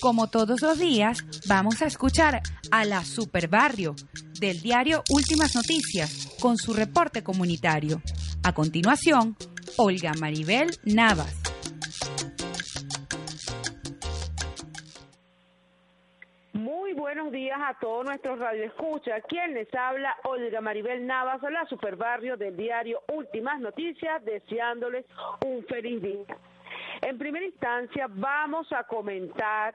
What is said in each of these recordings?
Como todos los días, vamos a escuchar a la Superbarrio del diario Últimas Noticias con su reporte comunitario. A continuación, Olga Maribel Navas. Muy buenos días a todos nuestros radioescuchas. Quien les habla, Olga Maribel Navas, la Superbarrio del diario Últimas Noticias, deseándoles un feliz día. En primera instancia, vamos a comentar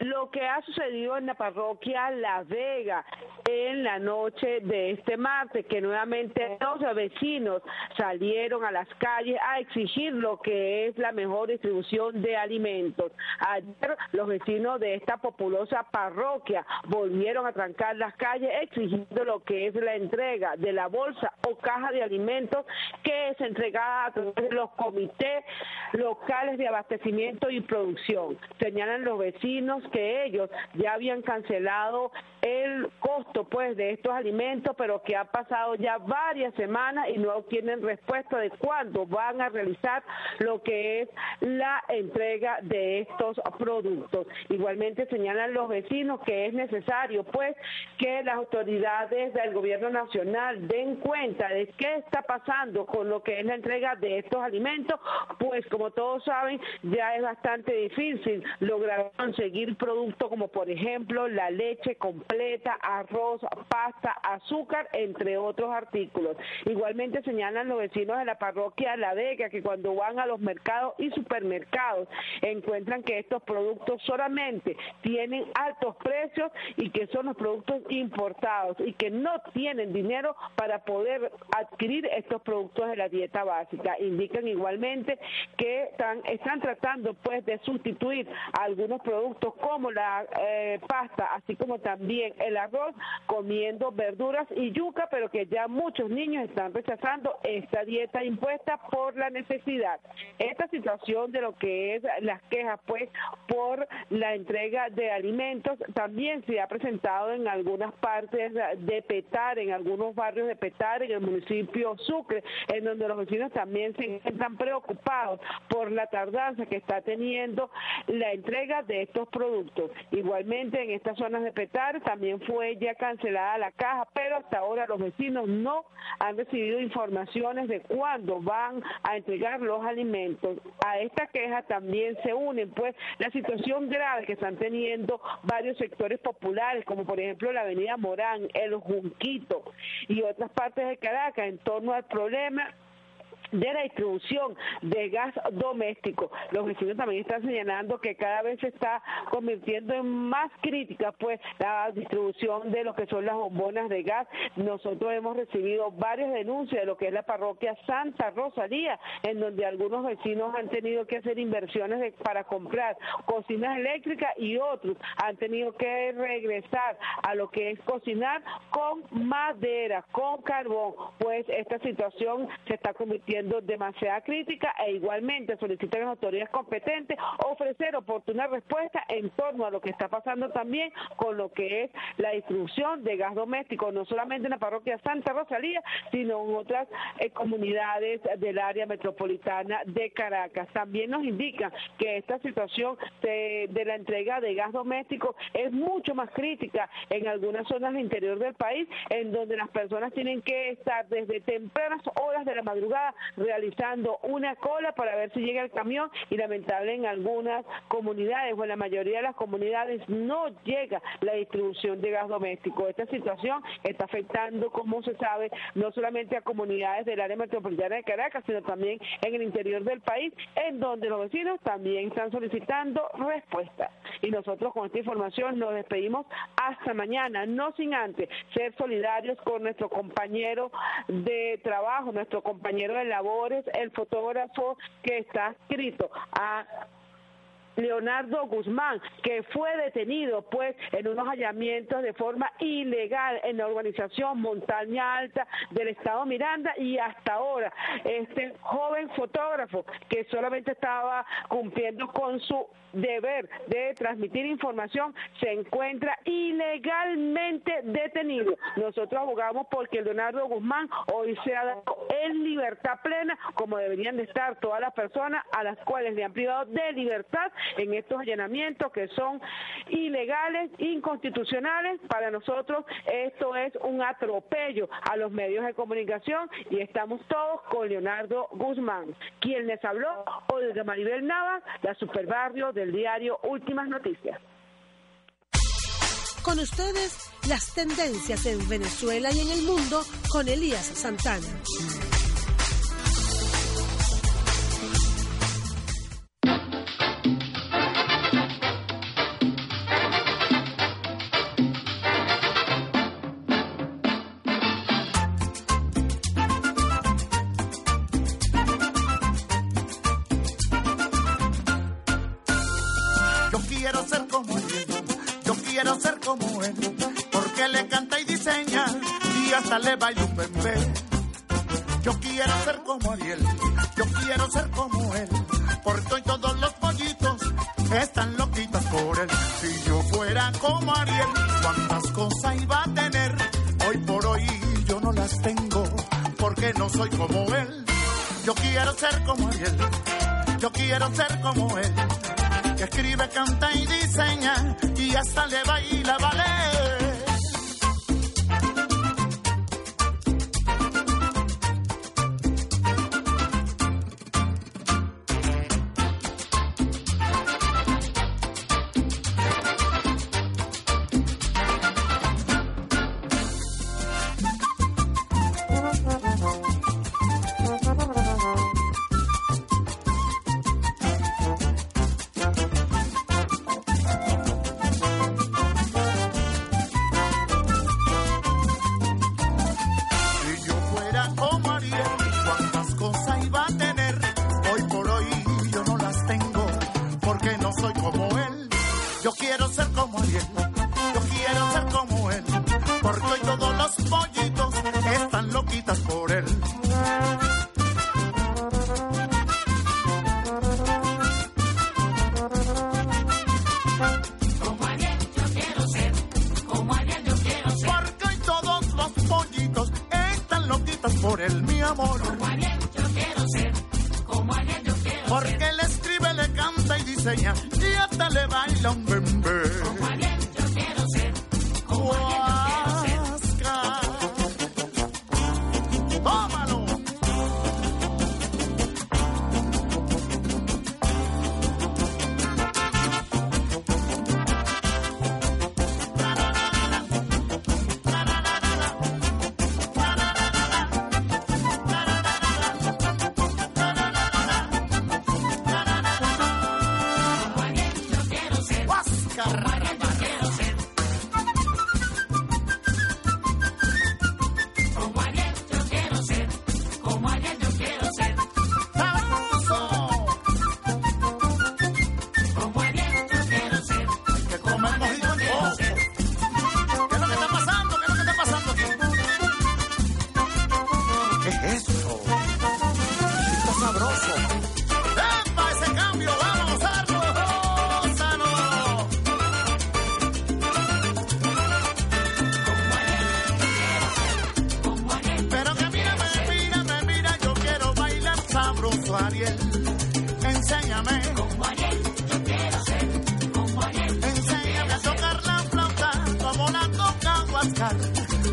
lo que ha sucedido en la parroquia La Vega en la noche de este martes, que nuevamente los vecinos salieron a las calles a exigir lo que es la mejor distribución de alimentos. Ayer los vecinos de esta populosa parroquia volvieron a trancar las calles exigiendo lo que es la entrega de la bolsa o caja de alimentos que es entregada a través de los comités locales de abastecimiento y producción. Señalan los vecinos que ellos ya habían cancelado el costo pues de estos alimentos, pero que ha pasado ya varias semanas y no tienen respuesta de cuándo van a realizar lo que es la entrega de estos productos. Igualmente señalan los vecinos que es necesario pues que las autoridades del gobierno nacional den cuenta de qué está pasando con lo que es la entrega de estos alimentos, pues como todos saben ya es bastante difícil lograr conseguir productos como por ejemplo la leche completa, arroz, pasta, azúcar, entre otros artículos. Igualmente señalan los vecinos de la parroquia La Vega que cuando van a los mercados y supermercados encuentran que estos productos solamente tienen altos precios y que son los productos importados y que no tienen dinero para poder adquirir estos productos de la dieta básica. Indican igualmente que están, están tratando pues de sustituir algunos productos como la eh, pasta, así como también el arroz, comiendo verduras y yuca, pero que ya muchos niños están rechazando esta dieta impuesta por la necesidad. Esta situación de lo que es las quejas pues por la entrega de alimentos también se ha presentado en algunas partes de Petar, en algunos barrios de Petar, en el municipio Sucre, en donde los vecinos también se encuentran preocupados por la tardanza que está teniendo la entrega de estos productos. Igualmente en estas zonas de Petar también fue ya cancelada la caja, pero hasta ahora los vecinos no han recibido informaciones de cuándo van a entregar los alimentos. A esta queja también se unen pues la situación grave que están teniendo varios sectores populares, como por ejemplo la avenida Morán, el Junquito y otras partes de Caracas en torno al problema de la distribución de gas doméstico. Los vecinos también están señalando que cada vez se está convirtiendo en más crítica pues la distribución de lo que son las bombonas de gas. Nosotros hemos recibido varias denuncias de lo que es la parroquia Santa Rosalía, en donde algunos vecinos han tenido que hacer inversiones para comprar cocinas eléctricas y otros han tenido que regresar a lo que es cocinar con madera, con carbón, pues esta situación se está convirtiendo demasiada crítica e igualmente solicitan a las autoridades competentes ofrecer oportuna respuesta en torno a lo que está pasando también con lo que es la distribución de gas doméstico, no solamente en la parroquia Santa Rosalía, sino en otras eh, comunidades del área metropolitana de Caracas. También nos indican que esta situación de, de la entrega de gas doméstico es mucho más crítica en algunas zonas del interior del país, en donde las personas tienen que estar desde tempranas horas de la madrugada realizando una cola para ver si llega el camión y lamentable en algunas comunidades o en la mayoría de las comunidades no llega la distribución de gas doméstico. Esta situación está afectando, como se sabe, no solamente a comunidades del área metropolitana de Caracas, sino también en el interior del país, en donde los vecinos también están solicitando respuesta. Y nosotros con esta información nos despedimos hasta mañana, no sin antes ser solidarios con nuestro compañero de trabajo, nuestro compañero de el fotógrafo que está escrito. A Leonardo Guzmán, que fue detenido pues en unos hallamientos de forma ilegal en la organización Montaña Alta del Estado Miranda y hasta ahora este joven fotógrafo que solamente estaba cumpliendo con su deber de transmitir información se encuentra ilegalmente detenido. Nosotros abogamos porque Leonardo Guzmán hoy se ha dado en libertad plena como deberían de estar todas las personas a las cuales le han privado de libertad en estos allanamientos que son ilegales, inconstitucionales. Para nosotros esto es un atropello a los medios de comunicación y estamos todos con Leonardo Guzmán, quien les habló, Olga Maribel Navas, la superbarrio del diario Últimas Noticias. Con ustedes, las tendencias en Venezuela y en el mundo con Elías Santana.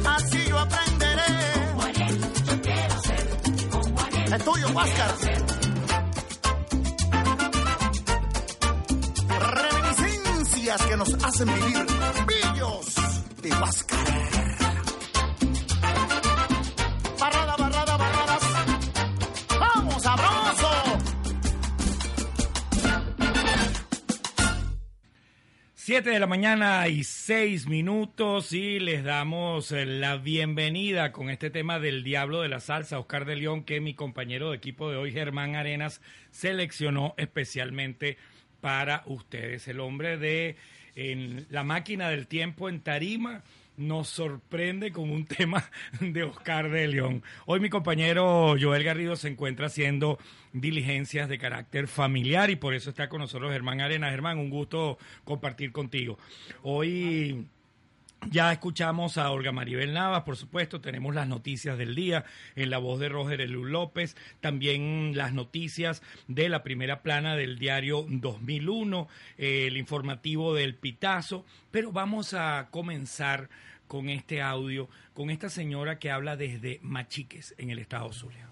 Así yo aprenderé. Juanel, es tuyo, Huáscar. Reminiscencias que nos hacen vivir de la mañana y seis minutos y les damos eh, la bienvenida con este tema del Diablo de la Salsa, Oscar de León, que mi compañero de equipo de hoy, Germán Arenas, seleccionó especialmente para ustedes. El hombre de en la máquina del tiempo en Tarima nos sorprende con un tema de Oscar de León. Hoy mi compañero Joel Garrido se encuentra haciendo diligencias de carácter familiar y por eso está con nosotros Germán Arena. Germán, un gusto compartir contigo. Hoy Ya escuchamos a Olga Maribel Navas, por supuesto, tenemos las noticias del día en la voz de Roger Elú López, también las noticias de la primera plana del diario 2001, eh, el informativo del Pitazo, pero vamos a comenzar con este audio, con esta señora que habla desde Machiques, en el estado Zulia.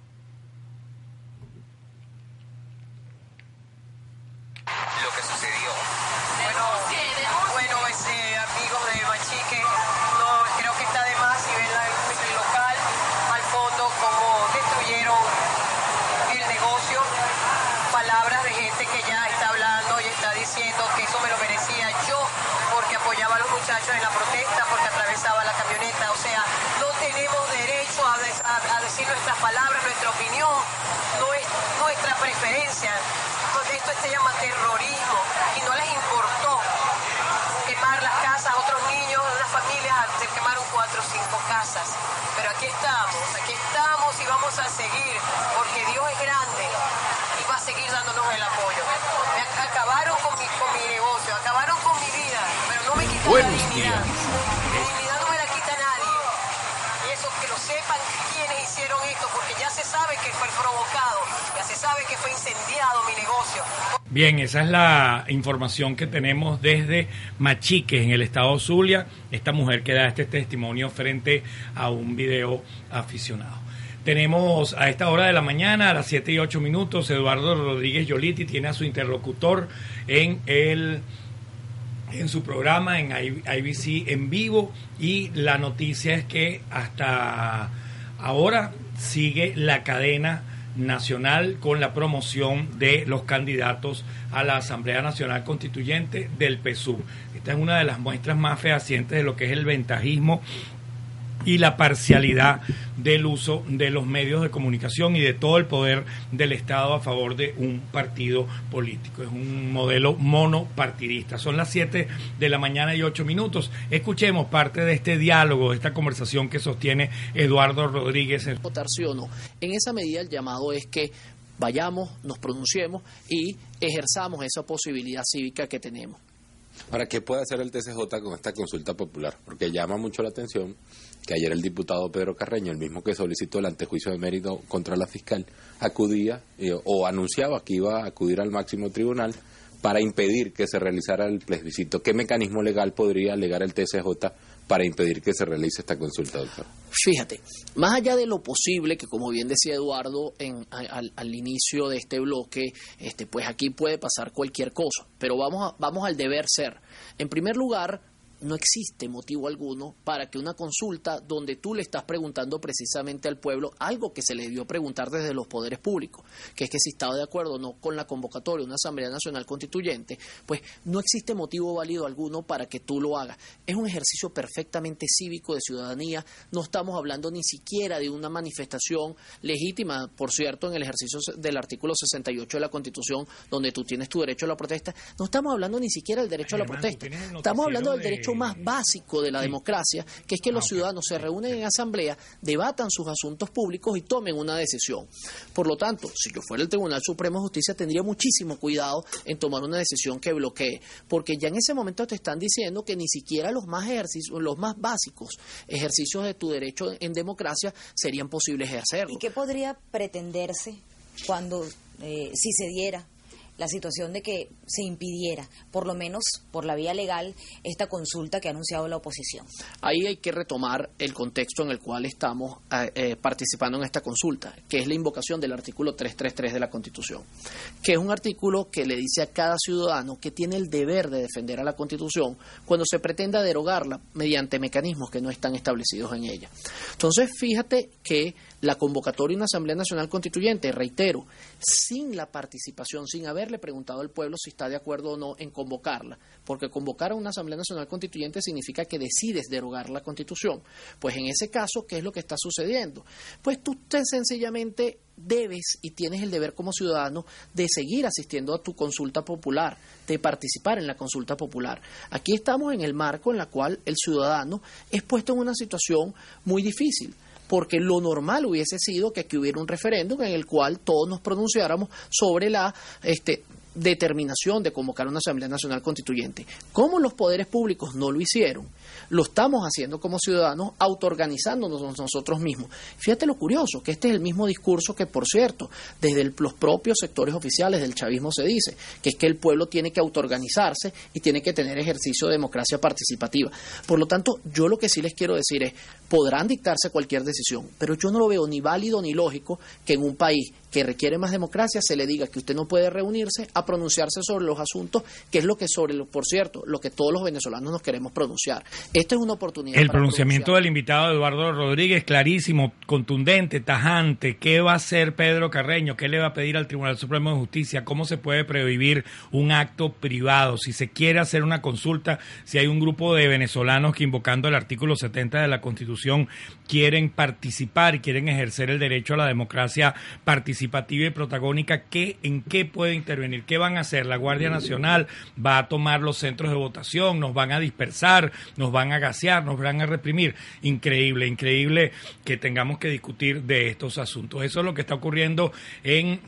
Buenos dignidad. días. No me la quita nadie. Y eso que lo sepan quiénes hicieron esto, porque ya se sabe que fue provocado, ya se sabe que fue incendiado mi negocio. Bien, esa es la información que tenemos desde Machiques, en el estado Zulia. Esta mujer que da este testimonio frente a un video aficionado. Tenemos a esta hora de la mañana, a las 7 y 8 minutos, Eduardo Rodríguez Yoliti tiene a su interlocutor en el en su programa en IBC en vivo y la noticia es que hasta ahora sigue la cadena nacional con la promoción de los candidatos a la Asamblea Nacional Constituyente del PSUV. Esta es una de las muestras más fehacientes de lo que es el ventajismo y la parcialidad del uso de los medios de comunicación y de todo el poder del Estado a favor de un partido político. Es un modelo monopartidista. Son las 7 de la mañana y 8 minutos. Escuchemos parte de este diálogo, de esta conversación que sostiene Eduardo Rodríguez. en- votar sí o no. En esa medida el llamado es que vayamos, nos pronunciemos y ejerzamos esa posibilidad cívica que tenemos. Ahora, ¿qué puede hacer el TCJ con esta consulta popular? Porque llama mucho la atención que ayer el diputado Pedro Carreño, el mismo que solicitó el antejuicio de mérito contra la fiscal, acudía eh, o anunciaba que iba a acudir al máximo tribunal para impedir que se realizara el plebiscito. ¿Qué mecanismo legal podría alegar el TCJ para impedir que se realice esta consulta, doctor? Fíjate, más allá de lo posible, que como bien decía Eduardo en, al, al inicio de este bloque, este, pues aquí puede pasar cualquier cosa, pero vamos, a- vamos al deber ser. En primer lugar, no existe motivo alguno para que una consulta donde tú le estás preguntando precisamente al pueblo algo que se le debió preguntar desde los poderes públicos, que es que si estaba de acuerdo o no con la convocatoria de una Asamblea Nacional Constituyente, pues no existe motivo válido alguno para que tú lo hagas. Es un ejercicio perfectamente cívico de ciudadanía, no estamos hablando ni siquiera de una manifestación legítima, por cierto, en el ejercicio del artículo 68 de la Constitución, donde tú tienes tu derecho a la protesta, no estamos hablando ni siquiera del derecho a la protesta, estamos hablando del derecho de- más básico de la Sí. democracia, que es que los Ah, ciudadanos se reúnen en asamblea, debatan sus asuntos públicos y tomen una decisión. Por lo tanto, si yo fuera el Tribunal Supremo de Justicia, tendría muchísimo cuidado en tomar una decisión que bloquee, porque ya en ese momento te están diciendo que ni siquiera los más ejercicios, los más básicos ejercicios de tu derecho en democracia serían posibles ejercerlo. ¿Y qué podría pretenderse cuando, eh, si se diera la situación de que se impidiera, por lo menos por la vía legal, esta consulta que ha anunciado la oposición? Ahí hay que retomar el contexto en el cual estamos eh, eh, participando en esta consulta, que es la invocación del artículo 333 de la Constitución, que es un artículo que le dice a cada ciudadano que tiene el deber de defender a la Constitución cuando se pretenda derogarla mediante mecanismos que no están establecidos en ella. Entonces, fíjate que la convocatoria de una Asamblea Nacional Constituyente, reitero, sin la participación, sin haberle preguntado al pueblo si está de acuerdo o no en convocarla, porque convocar a una Asamblea Nacional Constituyente significa que decides derogar la Constitución. Pues en ese caso, ¿qué es lo que está sucediendo? Pues tú te sencillamente debes y tienes el deber como ciudadano de seguir asistiendo a tu consulta popular, de participar en la consulta popular. Aquí estamos en el marco en la cual el ciudadano es puesto en una situación muy difícil porque lo normal hubiese sido que aquí hubiera un referéndum en el cual todos nos pronunciáramos sobre la este determinación de convocar una Asamblea Nacional Constituyente. Como los poderes públicos no lo hicieron, lo estamos haciendo como ciudadanos, autoorganizándonos nosotros mismos. Fíjate lo curioso, que este es el mismo discurso que, por cierto, desde los propios sectores oficiales del chavismo se dice, que es que el pueblo tiene que autoorganizarse y tiene que tener ejercicio de democracia participativa. Por lo tanto, yo lo que sí les quiero decir es, podrán dictarse cualquier decisión, pero yo no lo veo ni válido ni lógico que en un país que requiere más democracia se le diga que usted no puede reunirse a pronunciarse sobre los asuntos, que es lo que sobre, lo, por cierto, lo que todos los venezolanos nos queremos pronunciar. Esta es una oportunidad. El pronunciamiento del invitado Eduardo Rodríguez, clarísimo, contundente, tajante. ¿Qué va a hacer Pedro Carreño? ¿Qué le va a pedir al Tribunal Supremo de Justicia? ¿Cómo se puede prohibir un acto privado? Si se quiere hacer una consulta, si hay un grupo de venezolanos que invocando el artículo 70 de la Constitución quieren participar y quieren ejercer el derecho a la democracia participativa participativa y protagónica, ¿qué, ¿en qué puede intervenir? ¿Qué van a hacer? La Guardia Nacional va a tomar los centros de votación, nos van a dispersar, nos van a gasear, nos van a reprimir. Increíble, increíble que tengamos que discutir de estos asuntos. Eso es lo que está ocurriendo en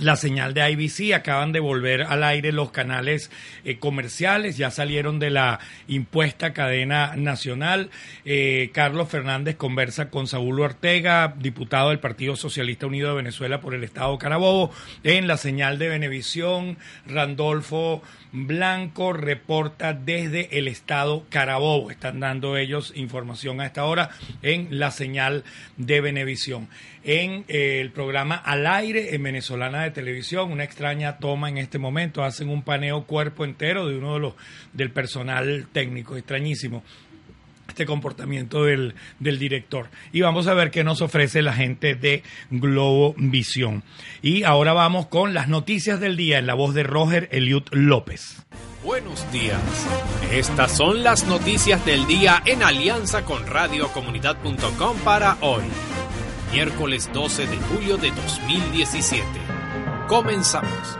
la señal de IBC, acaban de volver al aire los canales eh, comerciales, ya salieron de la impuesta cadena nacional. Eh, Carlos Fernández conversa con Saúl Ortega, diputado del Partido Socialista Unido de Venezuela por el Estado Carabobo, en la señal de Venevisión. Randolfo Blanco reporta desde el Estado Carabobo. Están dando ellos información a esta hora en la señal de Venevisión. En eh, el programa Al aire en Venezolana de Televisión, una extraña toma en este momento, hacen un paneo cuerpo entero de uno de los del personal técnico, extrañísimo este comportamiento del, del, director. Y vamos a ver qué nos ofrece la gente de Globo Visión. Y ahora vamos con las noticias del día en la voz de Roger Eliud López. Buenos días. Estas son las noticias del día en alianza con radiocomunidad.com para hoy miércoles 12 de julio de 2017. Comenzamos.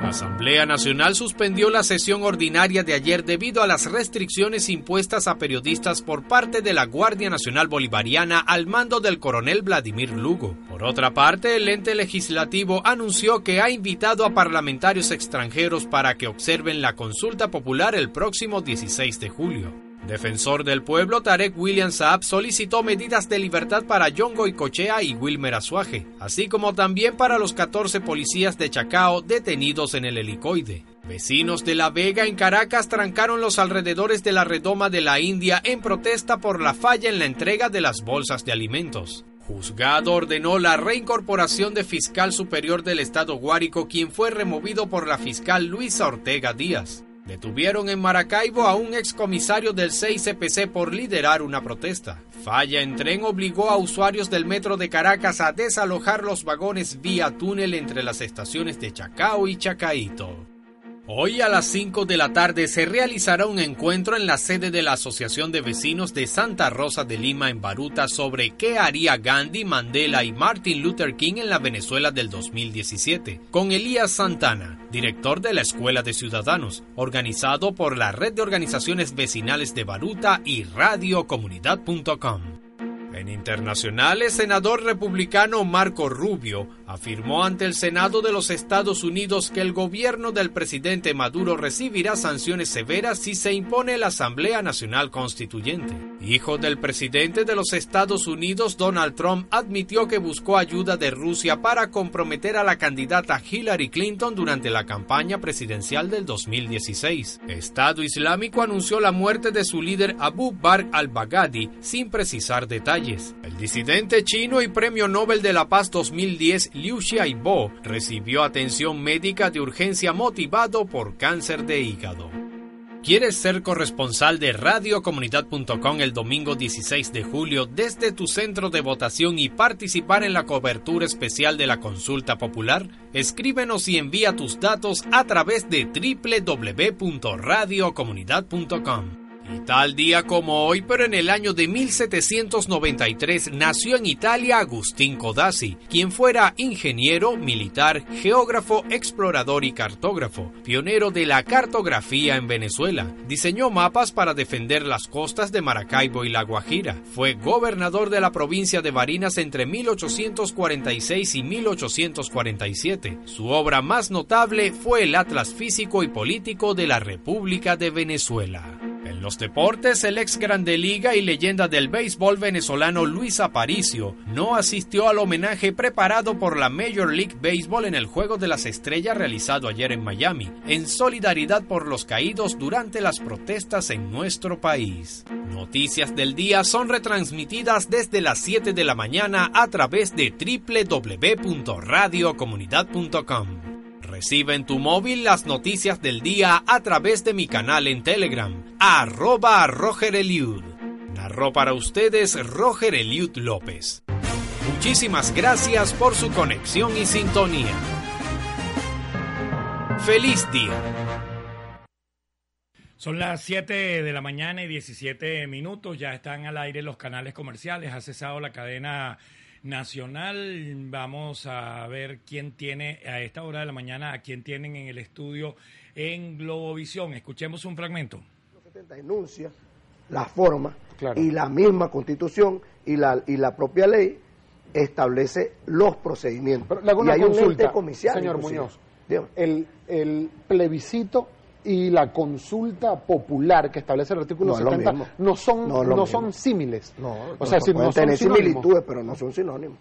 La Asamblea Nacional suspendió la sesión ordinaria de ayer debido a las restricciones impuestas a periodistas por parte de la Guardia Nacional Bolivariana al mando del coronel Vladimir Lugo. Por otra parte, el ente legislativo anunció que ha invitado a parlamentarios extranjeros para que observen la consulta popular el próximo 16 de julio. Defensor del pueblo Tarek William Saab solicitó medidas de libertad para John Goicochea y Wilmer Azuaje, así como también para los 14 policías de Chacao detenidos en el helicoide. Vecinos de La Vega en Caracas trancaron los alrededores de la redoma de la India en protesta por la falla en la entrega de las bolsas de alimentos. Juzgado ordenó la reincorporación de fiscal superior del Estado Guárico, quien fue removido por la fiscal Luisa Ortega Díaz. Detuvieron en Maracaibo a un excomisario del 6CPC por liderar una protesta. Falla en tren obligó a usuarios del metro de Caracas a desalojar los vagones vía túnel entre las estaciones de Chacao y Chacaito. Hoy a las 5 de la tarde se realizará un encuentro en la sede de la Asociación de Vecinos de Santa Rosa de Lima en Baruta sobre qué haría Gandhi, Mandela y Martin Luther King en la Venezuela del 2017, con Elías Santana, director de la Escuela de Ciudadanos, organizado por la Red de Organizaciones Vecinales de Baruta y radiocomunidad.com. En internacionales, senador republicano Marco Rubio afirmó ante el Senado de los Estados Unidos que el gobierno del presidente Maduro recibirá sanciones severas si se impone la Asamblea Nacional Constituyente. Hijo del presidente de los Estados Unidos, Donald Trump, admitió que buscó ayuda de Rusia para comprometer a la candidata Hillary Clinton durante la campaña presidencial del 2016. Estado Islámico anunció la muerte de su líder Abu Bakr al-Baghdadi sin precisar detalles. El disidente chino y premio Nobel de la Paz 2010 Liu Xiaobo recibió atención médica de urgencia motivado por cáncer de hígado. ¿Quieres ser corresponsal de radiocomunidad.com el domingo 16 de julio desde tu centro de votación y participar en la cobertura especial de la consulta popular? Escríbenos y envía tus datos a través de www.radiocomunidad.com. Y tal día como hoy, pero en el año de 1793, nació en Italia Agustín Codazzi, quien fuera ingeniero, militar, geógrafo, explorador y cartógrafo, pionero de la cartografía en Venezuela. Diseñó mapas para defender las costas de Maracaibo y La Guajira. Fue gobernador de la provincia de Barinas entre 1846 y 1847. Su obra más notable fue el Atlas Físico y Político de la República de Venezuela. Los deportes, el ex Grande Liga y leyenda del béisbol venezolano Luis Aparicio no asistió al homenaje preparado por la Major League Baseball en el Juego de las Estrellas realizado ayer en Miami, en solidaridad por los caídos durante las protestas en nuestro país. Noticias del día son retransmitidas desde las 7 de la mañana a través de www.radiocomunidad.com. Recibe en tu móvil las noticias del día a través de mi canal en Telegram, arroba Roger Eliud. Narró para ustedes Roger Eliud López. Muchísimas gracias por su conexión y sintonía. Feliz día. Son las 7 de la mañana y 17 minutos. Ya están al aire los canales comerciales. Ha cesado la cadena nacional. Vamos a ver quién tiene a esta hora de la mañana, a quién tienen en el estudio en Globovisión. Escuchemos un fragmento. denuncia la forma y la misma constitución y la, y la propia ley establece los procedimientos. y hay un comicial, señor Muñoz. El, el plebiscito y la consulta popular que establece el artículo 70 no son, no, son símiles. No, o sea, si no tener similitudes, pero no son sinónimos.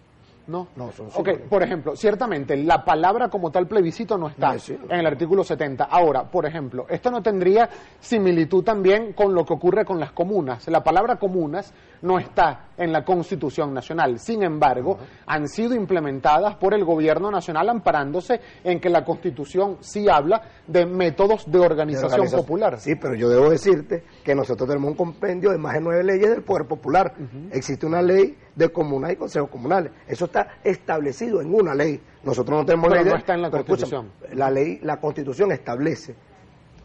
No. No, son Ok, por ejemplo, ciertamente la palabra como tal plebiscito no está en el artículo 70. Ahora, por ejemplo, esto no tendría similitud también con lo que ocurre con las comunas. La palabra comunas no está en la Constitución Nacional. Sin embargo, han sido implementadas por el Gobierno Nacional amparándose en que la Constitución sí habla de métodos de organización, popular. Sí, pero yo debo decirte que nosotros tenemos un compendio de más de nueve leyes del Poder Popular. Existe una ley de comunas y consejos comunales. Eso está establecido en una ley. Nosotros no tenemos ley. no está en la Constitución. la ley, la Constitución establece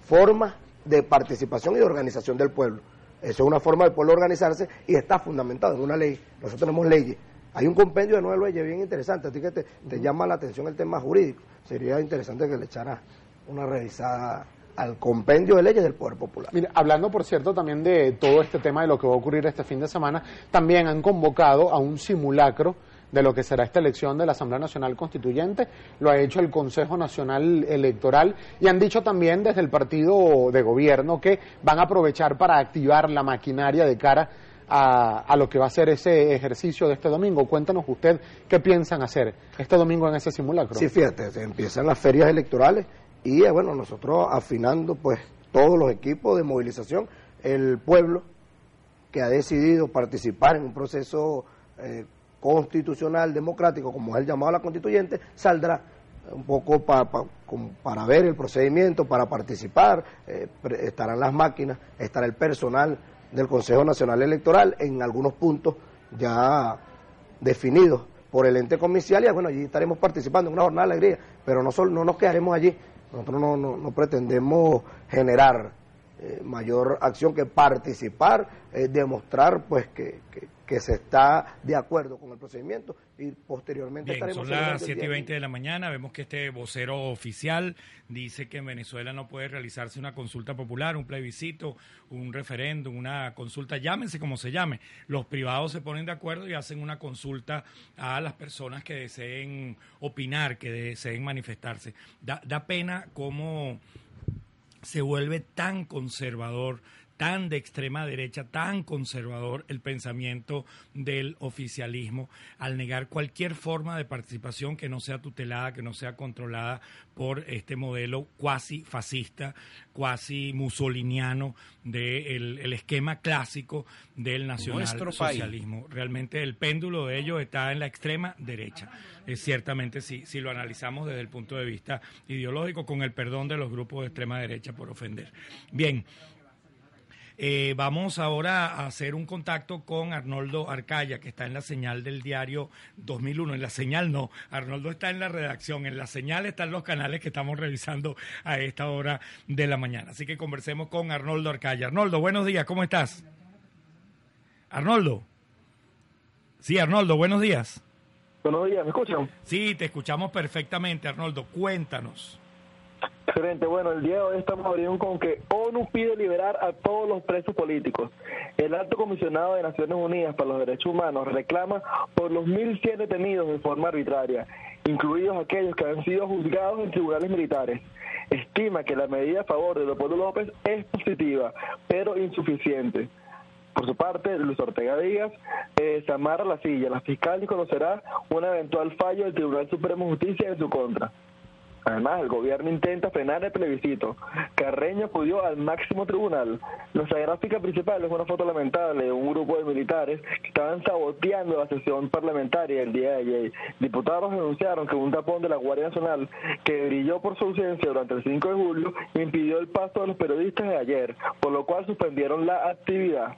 formas de participación y de organización del pueblo. Eso es una forma del pueblo organizarse y está fundamentado en una ley. Nosotros tenemos leyes. Hay un compendio de nueve leyes bien interesante. A ti que te, llama la atención el tema jurídico. Sería interesante que le echara una revisada al compendio de leyes del Poder Popular. Mire, hablando, por cierto, también de todo este tema de lo que va a ocurrir este fin de semana, también han convocado a un simulacro de lo que será esta elección de la Asamblea Nacional Constituyente. Lo ha hecho el Consejo Nacional Electoral y han dicho también desde el partido de gobierno que van a aprovechar para activar la maquinaria de cara a, lo que va a ser ese ejercicio de este domingo. Cuéntanos usted qué piensan hacer este domingo en ese simulacro. Sí, fíjate, empiezan las ferias electorales y eh, bueno, nosotros afinando pues todos los equipos de movilización, el pueblo que ha decidido participar en un proceso eh, constitucional, democrático, como es el llamado a la constituyente, saldrá un poco para ver el procedimiento, para participar, eh, estarán las máquinas, estará el personal del Consejo Nacional Electoral en algunos puntos ya definidos por el ente comicial y bueno, allí estaremos participando en una jornada de alegría, pero no, solo, no nos quedaremos allí, nosotros no, no, pretendemos generar eh, mayor acción que participar, eh, demostrar pues que se está de acuerdo con el procedimiento y posteriormente Bien, Son las 7 y 20 de la mañana, vemos que este vocero oficial dice que en Venezuela no puede realizarse una consulta popular, un plebiscito, un referéndum, una consulta, llámense como se llame. Los privados se ponen de acuerdo y hacen una consulta a las personas que deseen opinar, que deseen manifestarse. Da, da pena cómo se vuelve tan conservador tan de extrema derecha, tan conservador el pensamiento del oficialismo al negar cualquier forma de participación que no sea tutelada, que no sea controlada por este modelo cuasi fascista, cuasi musoliniano del el esquema clásico del nacionalsocialismo. Realmente el péndulo de ellos está en la extrema derecha. es ciertamente si, si lo analizamos desde el punto de vista ideológico, con el perdón de los grupos de extrema derecha por ofender. Bien. Eh, vamos ahora a hacer un contacto con Arnoldo Arcaya, que está en la señal del diario 2001. En la señal no, Arnoldo está en la redacción. En la señal están los canales que estamos revisando a esta hora de la mañana. Así que conversemos con Arnoldo Arcaya. Arnoldo, buenos días, ¿cómo estás? Arnoldo. Sí, Arnoldo, buenos días. Buenos días, ¿me escuchan? Sí, te escuchamos perfectamente, Arnoldo. Cuéntanos. Excelente. Bueno, el día de hoy estamos abriendo con que ONU pide liberar a todos los presos políticos. El alto comisionado de Naciones Unidas para los Derechos Humanos reclama por los 1.100 detenidos de forma arbitraria, incluidos aquellos que han sido juzgados en tribunales militares. Estima que la medida a favor de Leopoldo López es positiva, pero insuficiente. Por su parte, Luis Ortega Díaz eh, se amarra la silla. La fiscal conocerá un eventual fallo del Tribunal Supremo de Justicia en su contra. Además, el gobierno intenta frenar el plebiscito. Carreño acudió al máximo tribunal. Nuestra gráfica principal es una foto lamentable de un grupo de militares que estaban saboteando la sesión parlamentaria el día de ayer. Diputados denunciaron que un tapón de la Guardia Nacional que brilló por su ausencia durante el 5 de julio impidió el paso de los periodistas de ayer, por lo cual suspendieron la actividad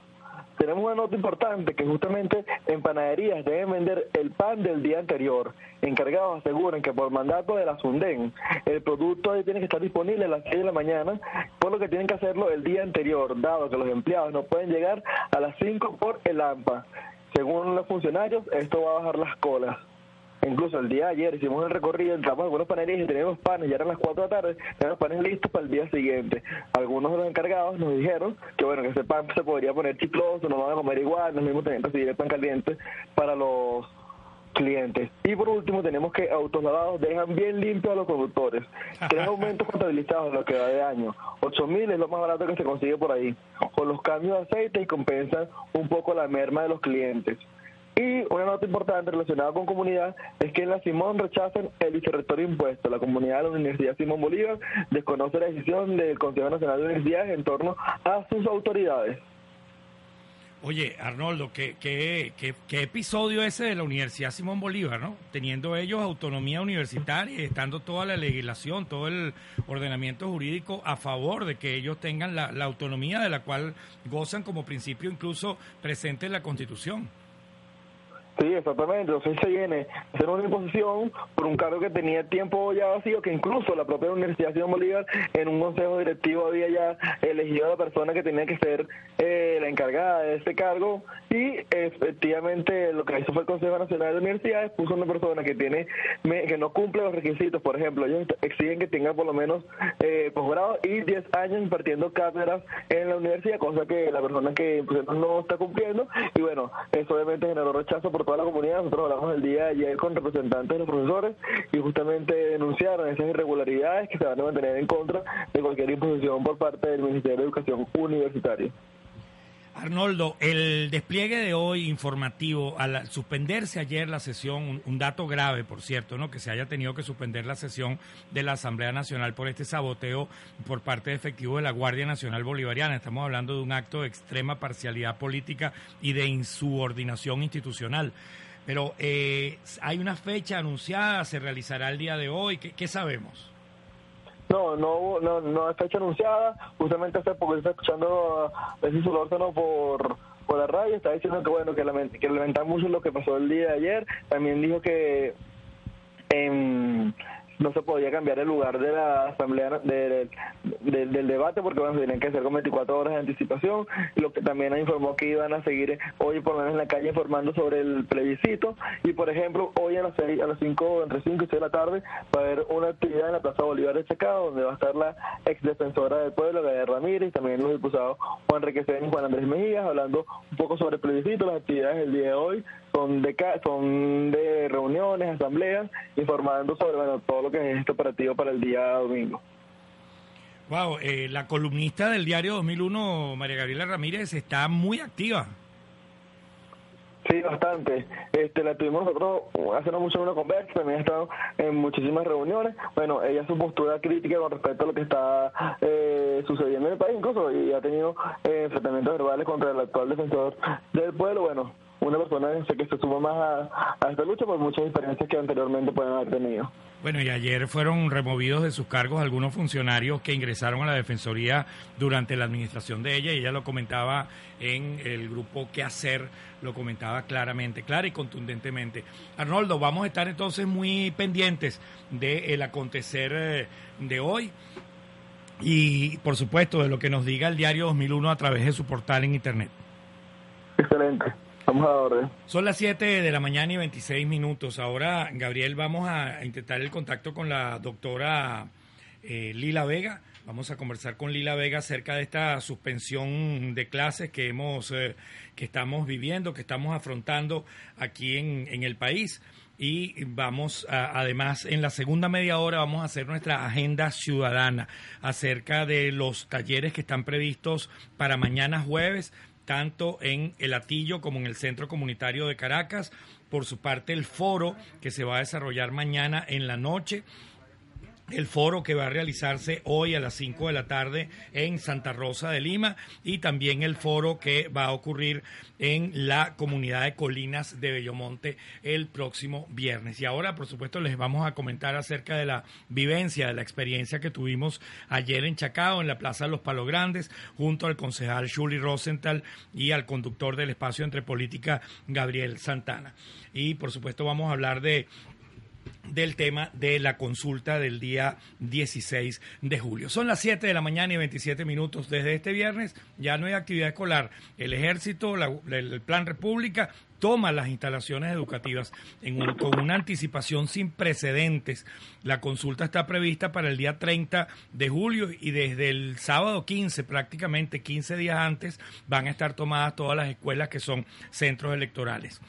tenemos una nota importante que justamente en panaderías deben vender el pan del día anterior. Encargados aseguran que por mandato de la SUNDEN el producto tiene que estar disponible a las 6 de la mañana, por lo que tienen que hacerlo el día anterior, dado que los empleados no pueden llegar a las 5 por el AMPA. Según los funcionarios, esto va a bajar las colas. Incluso el día de ayer hicimos el recorrido, entramos a algunos paneles y teníamos panes, ya eran las 4 de la tarde, teníamos panes listos para el día siguiente. Algunos de los encargados nos dijeron que bueno, que ese pan se podría poner chicloso, no van a comer igual, no mismo tener que recibir el pan caliente para los clientes. Y por último tenemos que autos lavados dejan bien limpios a los conductores. Tres aumentos contabilizados en lo que va de año. 8 mil es lo más barato que se consigue por ahí. Con los cambios de aceite y compensan un poco la merma de los clientes. Y una nota importante relacionada con comunidad es que en la Simón rechazan el vicerrectorio impuesto. La comunidad de la Universidad Simón Bolívar desconoce la decisión del Consejo Nacional de Universidades en torno a sus autoridades. Oye, Arnoldo, ¿qué, qué, qué, episodio ese de la Universidad Simón Bolívar, ¿no? Teniendo ellos autonomía universitaria y estando toda la legislación, todo el ordenamiento jurídico a favor de que ellos tengan la autonomía de la cual gozan como principio incluso presente en la Constitución. Sí, exactamente. Entonces se viene a hacer una imposición por un cargo que tenía tiempo ya vacío, que incluso la propia Universidad Simón Bolívar en un consejo directivo había ya elegido a la persona que tenía que ser eh, la encargada de ese cargo y efectivamente lo que hizo fue el Consejo Nacional de Universidades puso una persona que tiene que no cumple los requisitos. Por ejemplo, ellos exigen que tenga por lo menos eh, posgrado y 10 años impartiendo cátedras en la universidad, cosa que la persona que pues, no está cumpliendo y bueno, eso obviamente generó rechazo por toda la comunidad. Nosotros hablamos el día de ayer con representantes de los profesores y justamente denunciaron esas irregularidades que se van a mantener en contra de cualquier imposición por parte del Ministerio de Educación Universitaria. Arnoldo, el despliegue de hoy informativo, al suspenderse ayer la sesión, un, dato grave, por cierto, ¿no? que se haya tenido que suspender la sesión de la Asamblea Nacional por este saboteo por parte de efectivos de la Guardia Nacional Bolivariana. Estamos hablando de un acto de extrema parcialidad política y de insubordinación institucional. Pero eh, hay una fecha anunciada, se realizará el día de hoy, qué sabemos? No, no, no, no hay fecha anunciada. Justamente hace poco está escuchando a Jesús Solórzano por por la radio, está diciendo que bueno que, lament, que lamenta mucho lo que pasó el día de ayer. También dijo que en no se podía cambiar el lugar de la asamblea del debate porque bueno, tenían que ser con 24 horas de anticipación. Lo que también informó que iban a seguir hoy por lo menos en la calle informando sobre el plebiscito y por ejemplo hoy a las 6, a las 5, entre 5 y 6 de la tarde va a haber una actividad en la Plaza Bolívar de Chacao donde va a estar la ex defensora del pueblo, Gabriela Ramírez, también los diputados Juan Requesén y Juan Andrés Mejías hablando un poco sobre el plebiscito, las actividades del día de hoy son de, son de reuniones, asambleas, informando sobre bueno, todo lo que es este operativo para el día domingo. Wow, eh, la columnista del diario 2001, María Gabriela Ramírez, está muy activa. Sí, bastante. Este, la tuvimos nosotros hace no mucho una conversa, también ha estado en muchísimas reuniones. Bueno, ella su postura crítica con respecto a lo que está eh, eh, sucediendo en el país, incluso y ha tenido eh, enfrentamientos verbales contra el actual defensor del pueblo. Bueno, una persona que se suma más a, a esta lucha por muchas diferencias que anteriormente pueden haber tenido. Bueno, y ayer fueron removidos de sus cargos algunos funcionarios que ingresaron a la Defensoría durante la administración de ella, y ella lo comentaba en el grupo ¿Qué hacer? Lo comentaba claramente, clara y contundentemente. Arnoldo, vamos a estar entonces muy pendientes del acontecer eh, de hoy y, por supuesto, de lo que nos diga el diario 2001 a través de su portal en Internet. Excelente. Son las 7 de la mañana y 26 minutos. Ahora, Gabriel, vamos a intentar el contacto con la doctora eh, Lila Vega. Vamos a conversar con Lila Vega acerca de esta suspensión de clases que hemos, eh, que estamos viviendo, que estamos afrontando aquí en, en el país. Y vamos, a, además, en la segunda media hora vamos a hacer nuestra agenda ciudadana acerca de los talleres que están previstos para mañana jueves tanto en el Atillo como en el Centro Comunitario de Caracas. Por su parte, el foro que se va a desarrollar mañana en la noche el foro que va a realizarse hoy a las 5 de la tarde en Santa Rosa de Lima y también el foro que va a ocurrir en la comunidad de Colinas de Bellomonte el próximo viernes. Y ahora, por supuesto, les vamos a comentar acerca de la vivencia, de la experiencia que tuvimos ayer en Chacao, en la Plaza de los Palos Grandes, junto al concejal Julie Rosenthal y al conductor del espacio entre política, Gabriel Santana. Y, por supuesto, vamos a hablar de del tema de la consulta del día 16 de julio. Son las 7 de la mañana y 27 minutos. Desde este viernes ya no hay actividad escolar. El ejército, el Plan República toma las instalaciones educativas con una anticipación sin precedentes. La consulta está prevista para el día 30 de julio y desde el sábado 15, prácticamente 15 días antes, van a estar tomadas todas las escuelas que son centros electorales.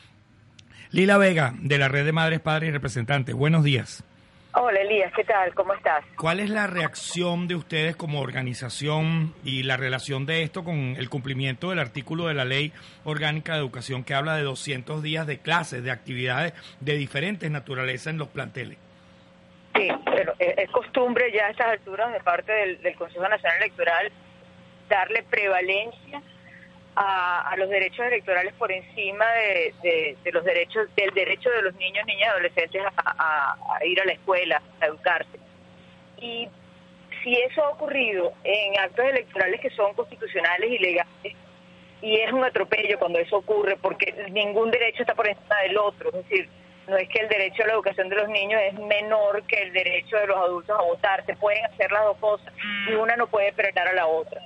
Lila Vega, de la Red de Madres, Padres y Representantes. Buenos días. Hola Elías, ¿qué tal? ¿Cómo estás? ¿Cuál es la reacción de ustedes como organización y la relación de esto con el cumplimiento del artículo de la Ley Orgánica de Educación que habla de 200 días de clases, de actividades de diferentes naturaleza en los planteles? Sí, pero es costumbre ya a estas alturas de parte del, del Consejo Nacional Electoral darle prevalencia a, los derechos electorales por encima de, los derechos del derecho de los niños, niñas y adolescentes a, ir a la escuela, a educarse. Y si eso ha ocurrido en actos electorales que son constitucionales y legales, y es un atropello cuando eso ocurre, porque ningún derecho está por encima del otro, es decir, no es que el derecho a la educación de los niños es menor que el derecho de los adultos a votar, se pueden hacer las dos cosas y una no puede frenar a la otra.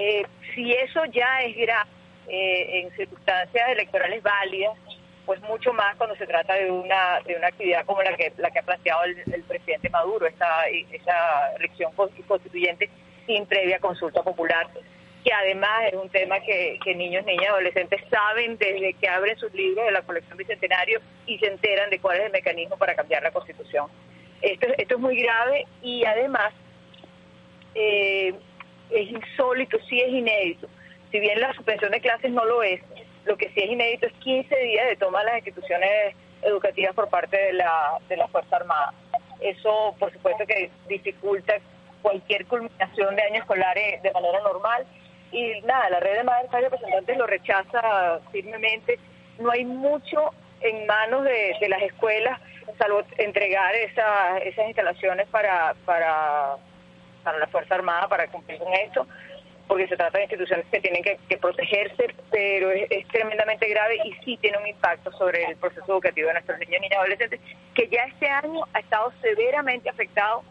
Eh, si eso ya es grave eh, en circunstancias electorales válidas, pues mucho más cuando se trata de una de una actividad como la que la que ha planteado el, presidente Maduro, esta esa elección constituyente sin previa consulta popular, que además es un tema que, que niños, niñas, adolescentes saben desde que abren sus libros de la colección bicentenario y se enteran de cuál es el mecanismo para cambiar la constitución. Esto, esto es muy grave y además eh, es insólito, sí es inédito. Si bien la suspensión de clases no lo es, lo que sí es inédito es 15 días de toma de las instituciones educativas por parte de la, de la Fuerza Armada. Eso, por supuesto, que dificulta cualquier culminación de año escolar eh, de manera normal. Y nada, la red de madres y representantes lo rechaza firmemente. No hay mucho en manos de, de las escuelas, salvo entregar esa, esas instalaciones para, para para la Fuerza Armada para cumplir con esto, porque se trata de instituciones que tienen que, protegerse, pero es, tremendamente grave y sí tiene un impacto sobre el proceso educativo de nuestros niños, niñas y adolescentes, que ya este año ha estado severamente afectado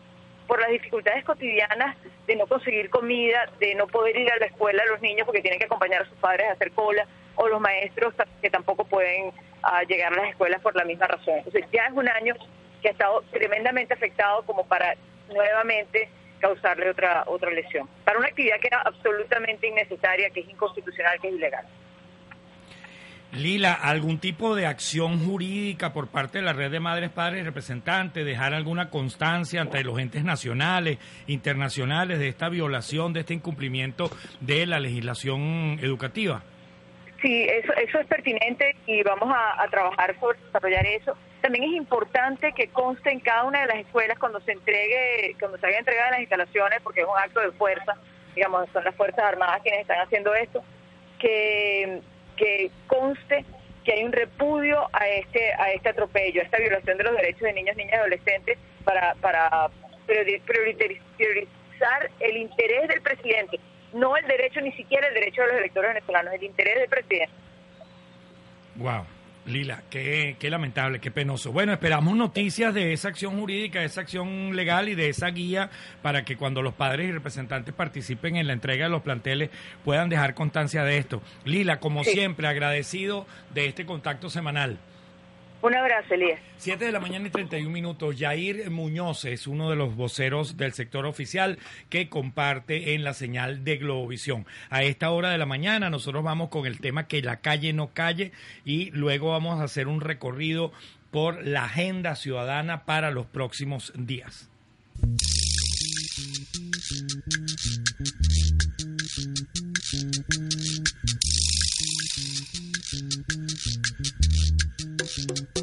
por las dificultades cotidianas de no conseguir comida, de no poder ir a la escuela a los niños porque tienen que acompañar a sus padres a hacer cola, o los maestros que tampoco pueden ah, llegar a las escuelas por la misma razón. Entonces ya es un año que ha estado tremendamente afectado como para nuevamente causarle otra otra lesión. Para una actividad que era absolutamente innecesaria, que es inconstitucional, que es ilegal. Lila, ¿algún tipo de acción jurídica por parte de la red de madres, padres y representantes, dejar alguna constancia ante los entes nacionales, internacionales de esta violación, de este incumplimiento de la legislación educativa? Sí, eso, eso es pertinente y vamos a, a trabajar por desarrollar eso también es importante que conste en cada una de las escuelas cuando se entregue, cuando se haya entregado las instalaciones, porque es un acto de fuerza, digamos, son las Fuerzas Armadas quienes están haciendo esto, que, que conste que hay un repudio a este a este atropello, a esta violación de los derechos de niños, niñas y adolescentes para, para priorizar el interés del presidente, no el derecho, ni siquiera el derecho de los electores venezolanos, el interés del presidente. Wow. Lila, qué, qué lamentable, qué penoso. Bueno, esperamos noticias de esa acción jurídica, de esa acción legal y de esa guía para que cuando los padres y representantes participen en la entrega de los planteles puedan dejar constancia de esto. Lila, como siempre, agradecido de este contacto semanal. Un abrazo, Elías. Siete de la mañana y 31 minutos. Yair Muñoz es uno de los voceros del sector oficial que comparte en la señal de Globovisión. A esta hora de la mañana nosotros vamos con el tema que la calle no calle y luego vamos a hacer un recorrido por la agenda ciudadana para los próximos días. Mm-hmm.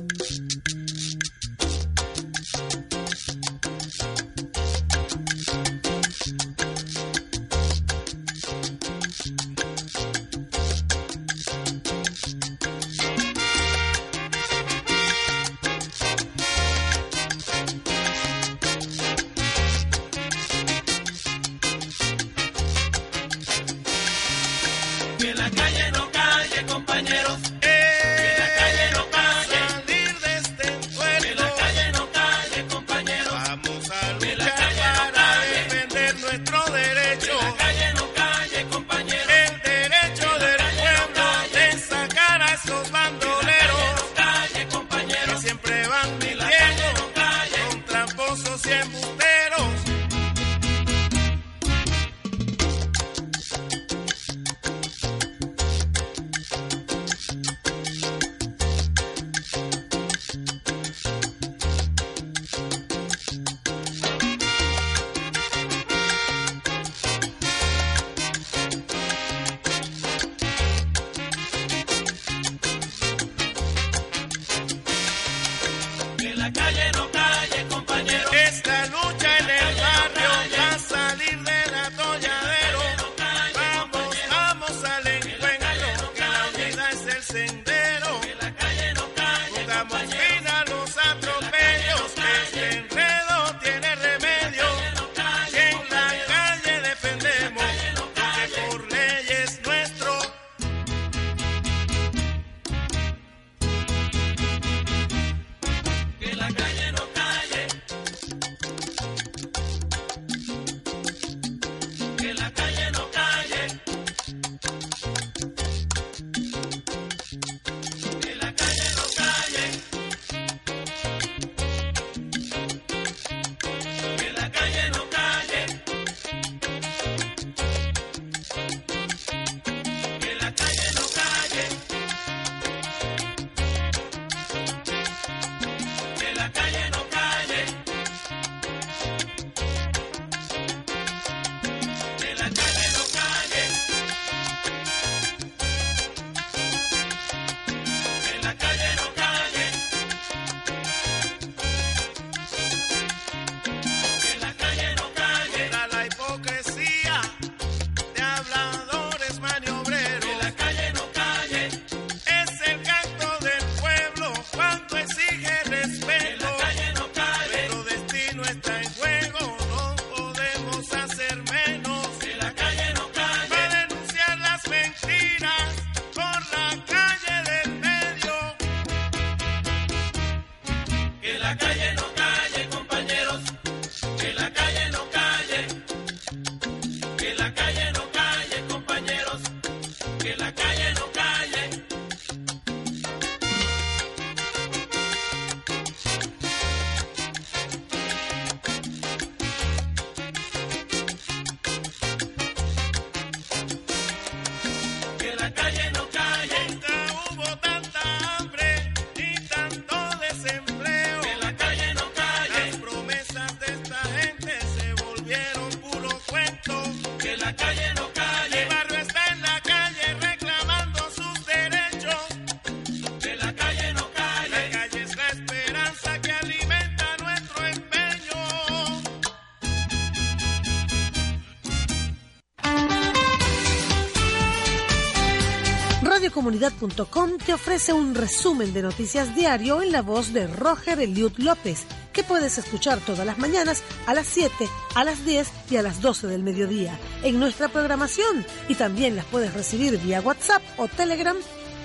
radiocomunidad.com te ofrece un resumen de noticias diario en la voz de Roger Eliud López, que puedes escuchar todas las mañanas a las 7, a las 10 y a las 12 del mediodía en nuestra programación y también las puedes recibir vía WhatsApp o Telegram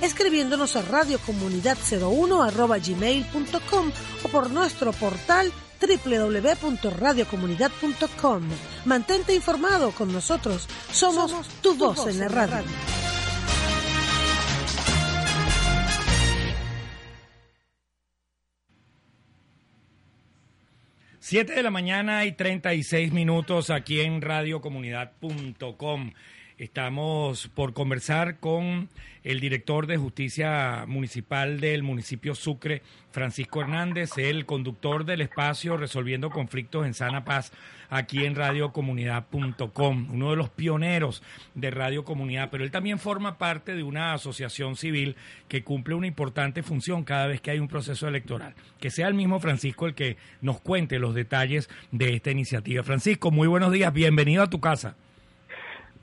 escribiéndonos a radiocomunidad01 gmail.com o por nuestro portal www.radiocomunidad.com. Mantente informado con nosotros. Somos, tu, voz, en la radio. Siete de la mañana y 36 minutos aquí en radiocomunidad.com. Estamos por conversar con el director de justicia municipal del municipio Sucre, Francisco Hernández, el conductor del espacio Resolviendo Conflictos en Sana Paz, aquí en radiocomunidad.com, uno de los pioneros de Radio Comunidad, pero él también forma parte de una asociación civil que cumple una importante función cada vez que hay un proceso electoral. Que sea el mismo Francisco el que nos cuente los detalles de esta iniciativa. Francisco, muy buenos días, bienvenido a tu casa.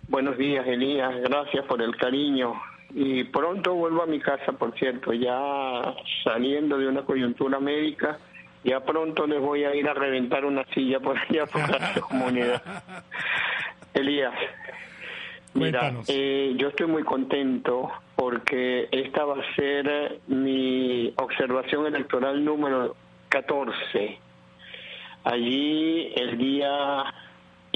Buenos días, Elías. Gracias por el cariño. Y pronto vuelvo a mi casa, por cierto, ya saliendo de una coyuntura médica. Ya pronto les voy a ir a reventar una silla por allá por la comunidad. Elías, mira, eh, yo estoy muy contento porque esta va a ser mi observación electoral número 14. Allí el día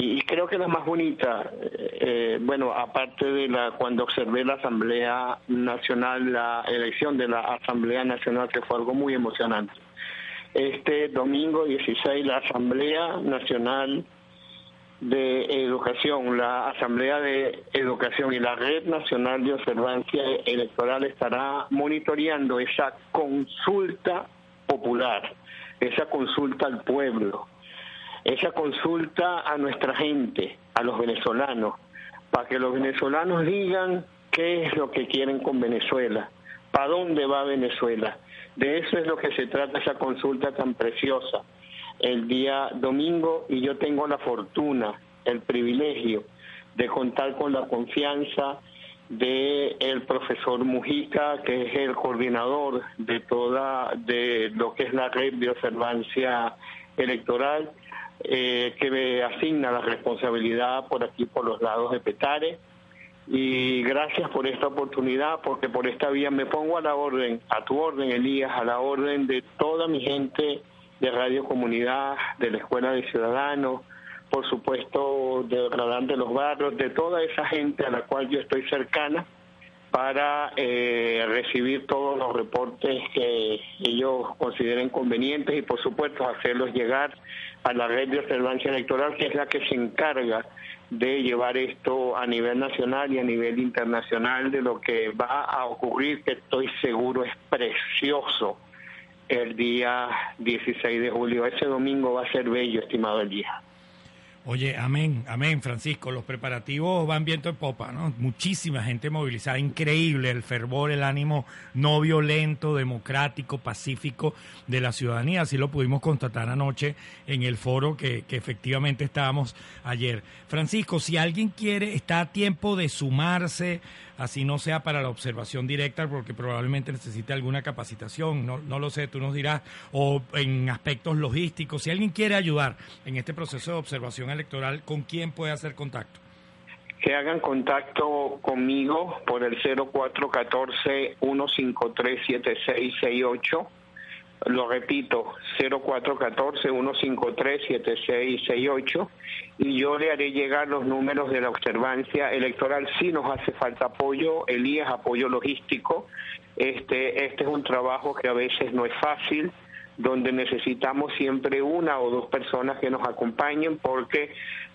y, creo que la más bonita, eh, bueno, aparte de la cuando observé la Asamblea Nacional, la elección de la Asamblea Nacional, que fue algo muy emocionante. Este domingo 16, la Asamblea Nacional de Educación, la Asamblea de Educación y la Red Nacional de Observancia Electoral estará monitoreando esa consulta popular, esa consulta al pueblo esa consulta a nuestra gente, a los venezolanos, para que los venezolanos digan qué es lo que quieren con Venezuela, para dónde va Venezuela. De eso es lo que se trata esa consulta tan preciosa el día domingo y yo tengo la fortuna, el privilegio de contar con la confianza de el profesor Mujica, que es el coordinador de toda de lo que es la red de observancia electoral eh, que me asigna la responsabilidad por aquí, por los lados de Petare. Y gracias por esta oportunidad, porque por esta vía me pongo a la orden, a tu orden, Elías, a la orden de toda mi gente de Radio Comunidad, de la Escuela de Ciudadanos, por supuesto, de Radar de los Barrios, de toda esa gente a la cual yo estoy cercana para eh, recibir todos los reportes que ellos consideren convenientes y por supuesto hacerlos llegar a la red de observancia electoral que es la que se encarga de llevar esto a nivel nacional y a nivel internacional de lo que va a ocurrir que estoy seguro es precioso el día 16 de julio. Ese domingo va a ser bello, estimado día. Oye, amén, amén, Francisco. Los preparativos van viento en popa, ¿no? Muchísima gente movilizada, increíble el fervor, el ánimo no violento, democrático, pacífico de la ciudadanía. Así lo pudimos constatar anoche en el foro que, que efectivamente estábamos ayer. Francisco, si alguien quiere, está a tiempo de sumarse así no sea para la observación directa, porque probablemente necesite alguna capacitación, no, no lo sé, tú nos dirás, o en aspectos logísticos. Si alguien quiere ayudar en este proceso de observación electoral, ¿con quién puede hacer contacto? Que hagan contacto conmigo por el 0414-153-7668 lo repito, 0414-153-7668 y yo le haré llegar los números de la observancia electoral si nos hace falta apoyo, Elías, apoyo logístico. Este, este es un trabajo que a veces no es fácil, donde necesitamos siempre una o dos personas que nos acompañen porque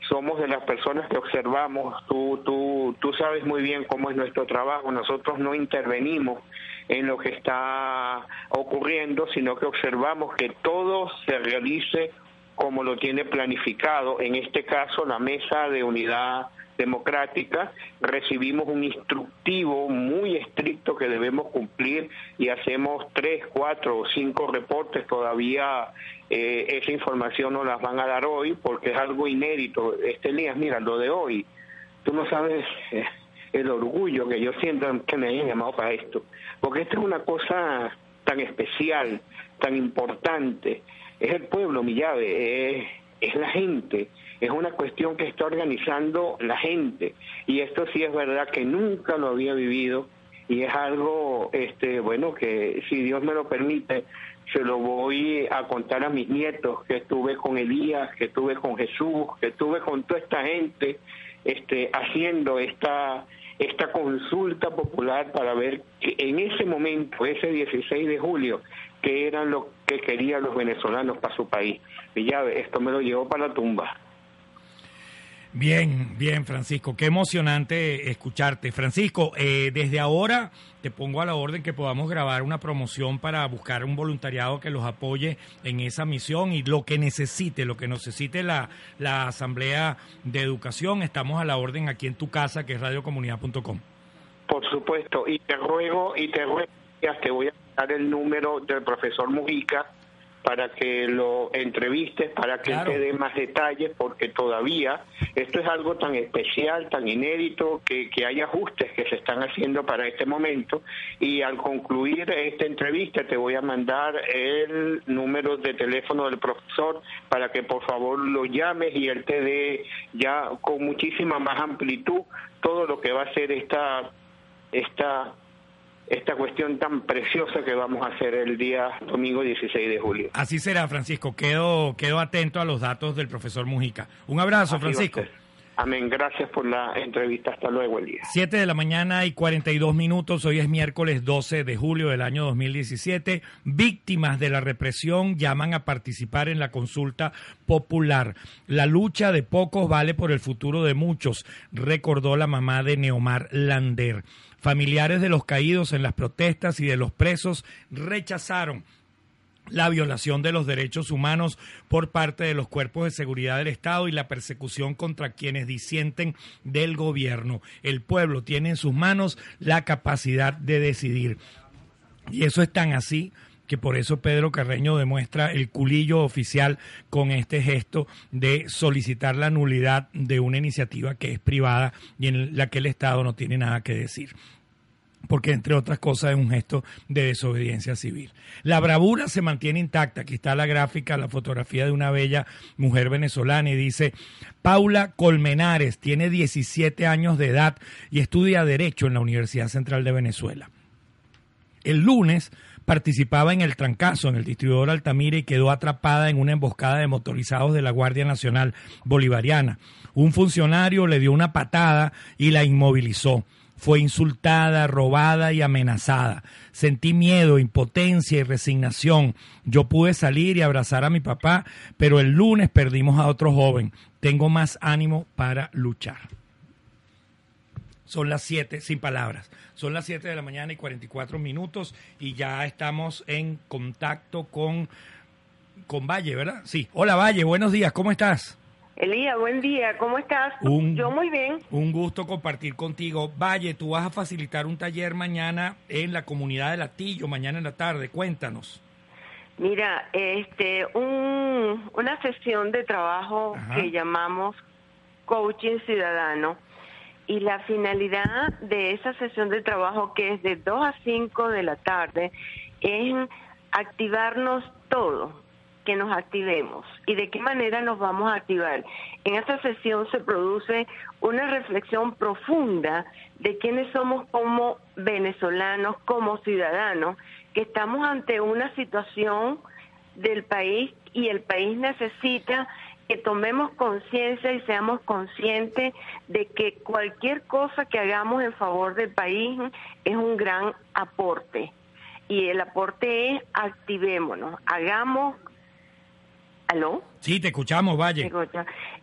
somos de las personas que observamos. Tú, tú, tú sabes muy bien cómo es nuestro trabajo. Nosotros no intervenimos en lo que está ocurriendo, sino que observamos que todo se realice como lo tiene planificado. En este caso, la mesa de unidad democrática, recibimos un instructivo muy estricto que debemos cumplir y hacemos tres, cuatro o cinco reportes. Todavía eh, esa información no las van a dar hoy porque es algo inédito. Este Elías, mira, lo de hoy, tú no sabes, eh, el orgullo que yo siento que me hayan llamado para esto, porque esta es una cosa tan especial, tan importante. Es el pueblo, mi llave, es, la gente, es una cuestión que está organizando la gente. Y esto sí es verdad que nunca lo había vivido y es algo, este, bueno, que si Dios me lo permite, se lo voy a contar a mis nietos, que estuve con Elías, que estuve con Jesús, que estuve con toda esta gente, este, haciendo esta esta consulta popular para ver que en ese momento, ese 16 de julio, qué eran lo que querían los venezolanos para su país. Y ya esto me lo llevó para la tumba. Bien, bien, Francisco. Qué emocionante escucharte. Francisco, eh, desde ahora te pongo a la orden que podamos grabar una promoción para buscar un voluntariado que los apoye en esa misión y lo que necesite, lo que necesite la, la Asamblea de Educación. Estamos a la orden aquí en tu casa, que es radiocomunidad.com. Por supuesto, y te ruego, y te ruego, te voy a dar el número del profesor Mujica para que lo entrevistes, para que te dé más detalles, porque todavía esto es algo tan especial, tan inédito, que, que hay ajustes que se están haciendo para este momento. Y al concluir esta entrevista te voy a mandar el número de teléfono del profesor para que por favor lo llames y él te dé ya con muchísima más amplitud todo lo que va a ser esta esta esta cuestión tan preciosa que vamos a hacer el día domingo 16 de julio. Así será, Francisco. Quedo, quedo atento a los datos del profesor Mujica. Un abrazo, Así Francisco. Amén. Gracias por la entrevista. Hasta luego, el día. 7 de la mañana y 42 minutos. Hoy es miércoles 12 de julio del año 2017. Víctimas de la represión llaman a participar en la consulta popular. La lucha de pocos vale por el futuro de muchos, recordó la mamá de Neomar Lander. Familiares de los caídos en las protestas y de los presos rechazaron la violación de los derechos humanos por parte de los cuerpos de seguridad del Estado y la persecución contra quienes disienten del gobierno. El pueblo tiene en sus manos la capacidad de decidir. Y eso es tan así que por eso Pedro Carreño demuestra el culillo oficial con este gesto de solicitar la nulidad de una iniciativa que es privada y en la que el Estado no tiene nada que decir porque entre otras cosas es un gesto de desobediencia civil. La bravura se mantiene intacta. Aquí está la gráfica, la fotografía de una bella mujer venezolana y dice, Paula Colmenares tiene 17 años de edad y estudia Derecho en la Universidad Central de Venezuela. El lunes participaba en el trancazo en el distribuidor Altamira y quedó atrapada en una emboscada de motorizados de la Guardia Nacional Bolivariana. Un funcionario le dio una patada y la inmovilizó. Fue insultada, robada y amenazada. Sentí miedo, impotencia y resignación. Yo pude salir y abrazar a mi papá, pero el lunes perdimos a otro joven. Tengo más ánimo para luchar. Son las 7, sin palabras. Son las 7 de la mañana y 44 minutos y ya estamos en contacto con, con Valle, ¿verdad? Sí. Hola Valle, buenos días, ¿cómo estás? Elías, buen día, ¿cómo estás? Un- Yo muy bien. Un gusto compartir contigo. Valle, tú vas a facilitar un taller mañana en la comunidad de Latillo, mañana en la tarde. Cuéntanos. Mira, este, un, una sesión de trabajo Ajá. que llamamos coaching ciudadano y la finalidad de esa sesión de trabajo que es de 2 a 5 de la tarde es activarnos todos, que nos activemos. ¿Y de qué manera nos vamos a activar? En esta sesión se produce una reflexión profunda de quiénes somos como venezolanos, como ciudadanos, que estamos ante una situación del país y el país necesita que tomemos conciencia y seamos conscientes de que cualquier cosa que hagamos en favor del país es un gran aporte. Y el aporte es activémonos, hagamos... ¿Aló? Sí, te escuchamos, Valle.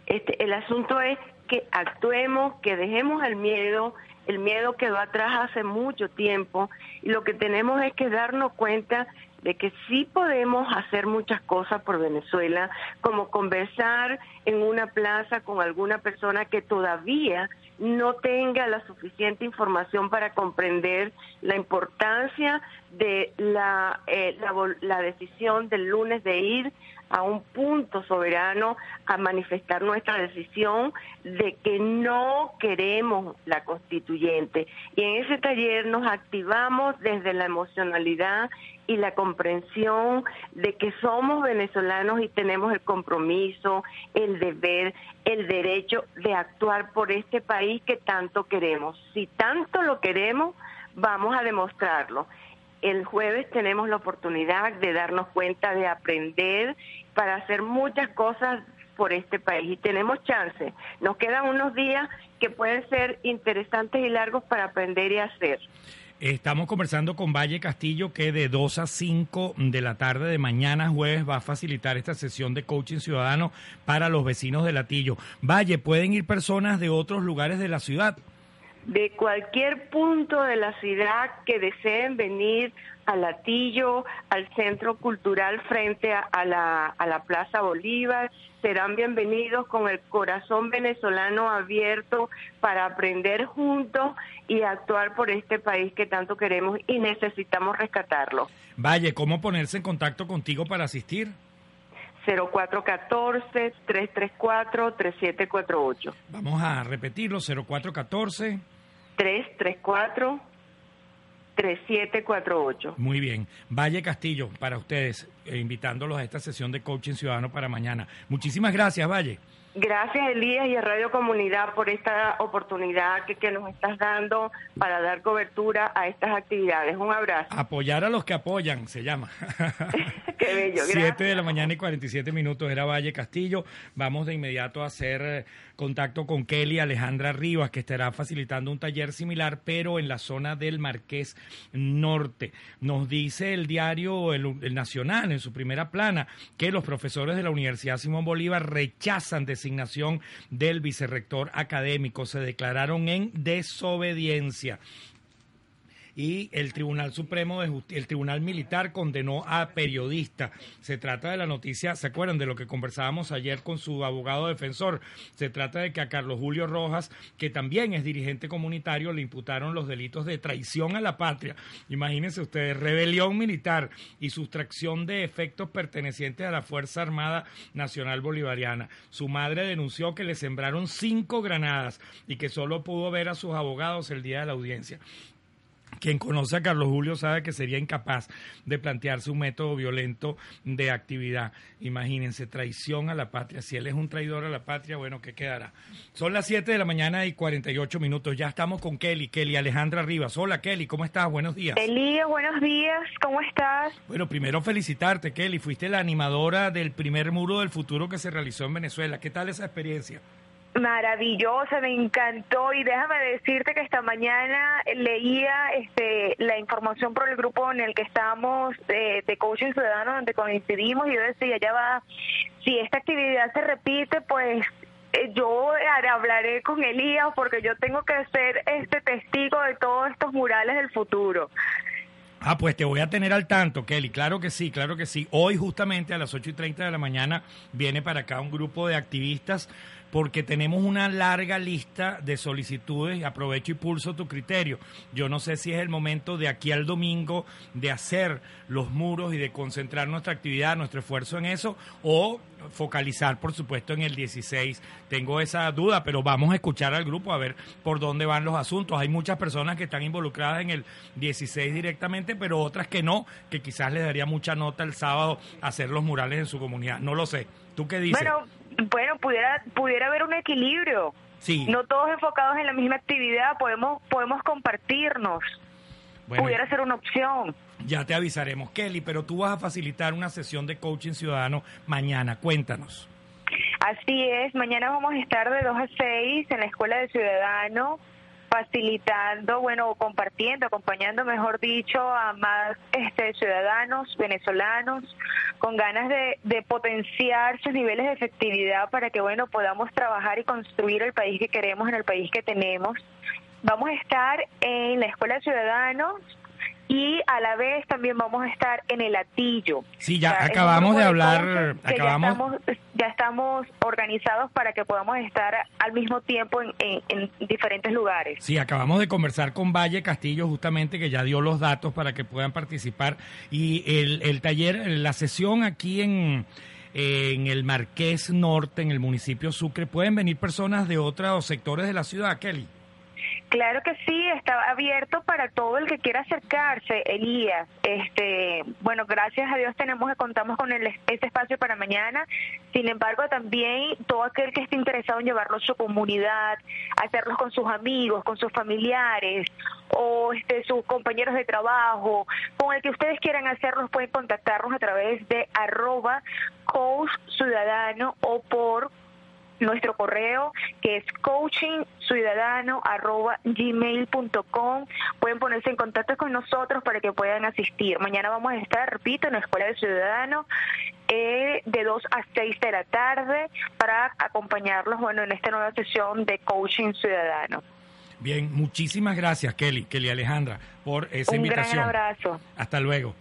Este, el asunto es que actuemos, que dejemos el miedo, el miedo quedó atrás hace mucho tiempo y lo que tenemos es que darnos cuenta de que sí podemos hacer muchas cosas por Venezuela, como conversar en una plaza con alguna persona que todavía no tenga la suficiente información para comprender la importancia de la, eh, la, decisión del lunes de ir a un punto soberano a manifestar nuestra decisión de que no queremos la constituyente. Y en ese taller nos activamos desde la emocionalidad y la comprensión de que somos venezolanos y tenemos el compromiso, el deber, el derecho de actuar por este país que tanto queremos. Si tanto lo queremos, vamos a demostrarlo. El jueves tenemos la oportunidad de darnos cuenta, de aprender para hacer muchas cosas por este país y tenemos chance. Nos quedan unos días que pueden ser interesantes y largos para aprender y hacer. Estamos conversando con Valle Castillo que de 2 a 5 de la tarde de mañana jueves va a facilitar esta sesión de coaching ciudadano para los vecinos de Latillo. Valle, ¿pueden ir personas de otros lugares de la ciudad? de cualquier punto de la ciudad que deseen venir a Latillo, al Centro Cultural frente a, la, a la Plaza Bolívar, serán bienvenidos con el corazón venezolano abierto para aprender juntos y actuar por este país que tanto queremos y necesitamos rescatarlo. Valle, ¿cómo ponerse en contacto contigo para asistir? 0414-334-3748. Vamos a repetirlo, 0414. 334-3748. Muy bien. Valle Castillo, para ustedes, eh, invitándolos a esta sesión de coaching ciudadano para mañana. Muchísimas gracias, Valle. Gracias, Elías y a Radio Comunidad por esta oportunidad que, que, nos estás dando para dar cobertura a estas actividades. Un abrazo. Apoyar a los que apoyan, se llama. Qué bello, gracias. 7 de la mañana y 47 minutos era Valle Castillo. Vamos de inmediato a hacer eh, contacto con Kelly Alejandra Rivas, que estará facilitando un taller similar, pero en la zona del Marqués Norte. Nos dice el diario el, el Nacional, en su primera plana, que los profesores de la Universidad Simón Bolívar rechazan designación del vicerrector académico. Se declararon en desobediencia y el Tribunal Supremo de el Tribunal Militar condenó a periodista. Se trata de la noticia, ¿se acuerdan de lo que conversábamos ayer con su abogado defensor? Se trata de que a Carlos Julio Rojas, que también es dirigente comunitario, le imputaron los delitos de traición a la patria. Imagínense ustedes, rebelión militar y sustracción de efectos pertenecientes a la Fuerza Armada Nacional Bolivariana. Su madre denunció que le sembraron cinco granadas y que solo pudo ver a sus abogados el día de la audiencia. Quien conoce a Carlos Julio sabe que sería incapaz de plantearse un método violento de actividad. Imagínense, traición a la patria. Si él es un traidor a la patria, bueno, ¿qué quedará? Son las 7 de la mañana y 48 minutos. Ya estamos con Kelly, Kelly Alejandra Rivas. Hola Kelly, ¿cómo estás? Buenos días. Elías, buenos días. ¿Cómo estás? Bueno, primero felicitarte, Kelly. Fuiste la animadora del primer muro del futuro que se realizó en Venezuela. ¿Qué tal esa experiencia? Maravillosa, me encantó y déjame decirte que esta mañana leía este, la información por el grupo en el que estamos de, de Coaching Ciudadano donde coincidimos y yo decía, ya va, si esta actividad se repite, pues eh, yo hablaré con Elías porque yo tengo que ser este testigo de todos estos murales del futuro. Ah, pues te voy a tener al tanto, Kelly. Claro que sí, claro que sí. Hoy justamente a las 8 y 30 de la mañana viene para acá un grupo de activistas porque tenemos una larga lista de solicitudes. Aprovecho y pulso tu criterio. Yo no sé si es el momento de aquí al domingo de hacer los muros y de concentrar nuestra actividad, nuestro esfuerzo en eso, o focalizar, por supuesto, en el 16. Tengo esa duda, pero vamos a escuchar al grupo a ver por dónde van los asuntos. Hay muchas personas que están involucradas en el 16 directamente, pero otras que no, que quizás les daría mucha nota el sábado hacer los murales en su comunidad. No lo sé. ¿Tú qué dices? Bueno, bueno, pudiera pudiera haber un equilibrio. Sí. No todos enfocados en la misma actividad, podemos podemos compartirnos. Bueno, pudiera ser una opción. Ya te avisaremos, Kelly, pero tú vas a facilitar una sesión de coaching ciudadano mañana. Cuéntanos. Así es, mañana vamos a estar de 2 a 6 en la Escuela de Ciudadano facilitando, bueno, compartiendo, acompañando, mejor dicho, a más este, ciudadanos venezolanos con ganas de, potenciar sus niveles de efectividad para que, bueno, podamos trabajar y construir el país que queremos en el país que tenemos. Vamos a estar en la Escuela de Ciudadanos y a la vez también vamos a estar en el Atillo. Sí, ya O sea, acabamos de hablar, ya acabamos- estamos, ya estamos organizados para que podamos estar al mismo tiempo en, en- en diferentes lugares. Sí, acabamos de conversar con Valle Castillo justamente que ya dio los datos para que puedan participar y el, el taller, la sesión aquí en en el Marqués Norte, en el municipio Sucre. ¿Pueden venir personas de otros sectores de la ciudad, Kelly? Claro que sí, está abierto para todo el que quiera acercarse, Elías. Este, bueno, gracias a Dios tenemos contamos con el, este espacio para mañana. Sin embargo, también todo aquel que esté interesado en llevarlo a su comunidad, hacerlos con sus amigos, con sus familiares o este, sus compañeros de trabajo, con el que ustedes quieran hacerlos, pueden contactarnos a través de arroba coach ciudadano o por nuestro correo que es coachingciudadano@gmail.com. Pueden ponerse en contacto con nosotros para que puedan asistir. Mañana vamos a estar, repito, en la Escuela de Ciudadano eh, de 2 a 6 de la tarde para acompañarlos bueno, en esta nueva sesión de Coaching Ciudadano. Bien, muchísimas gracias, Kelly, Kelly Alejandra, por esa Un invitación. gran abrazo. Hasta luego.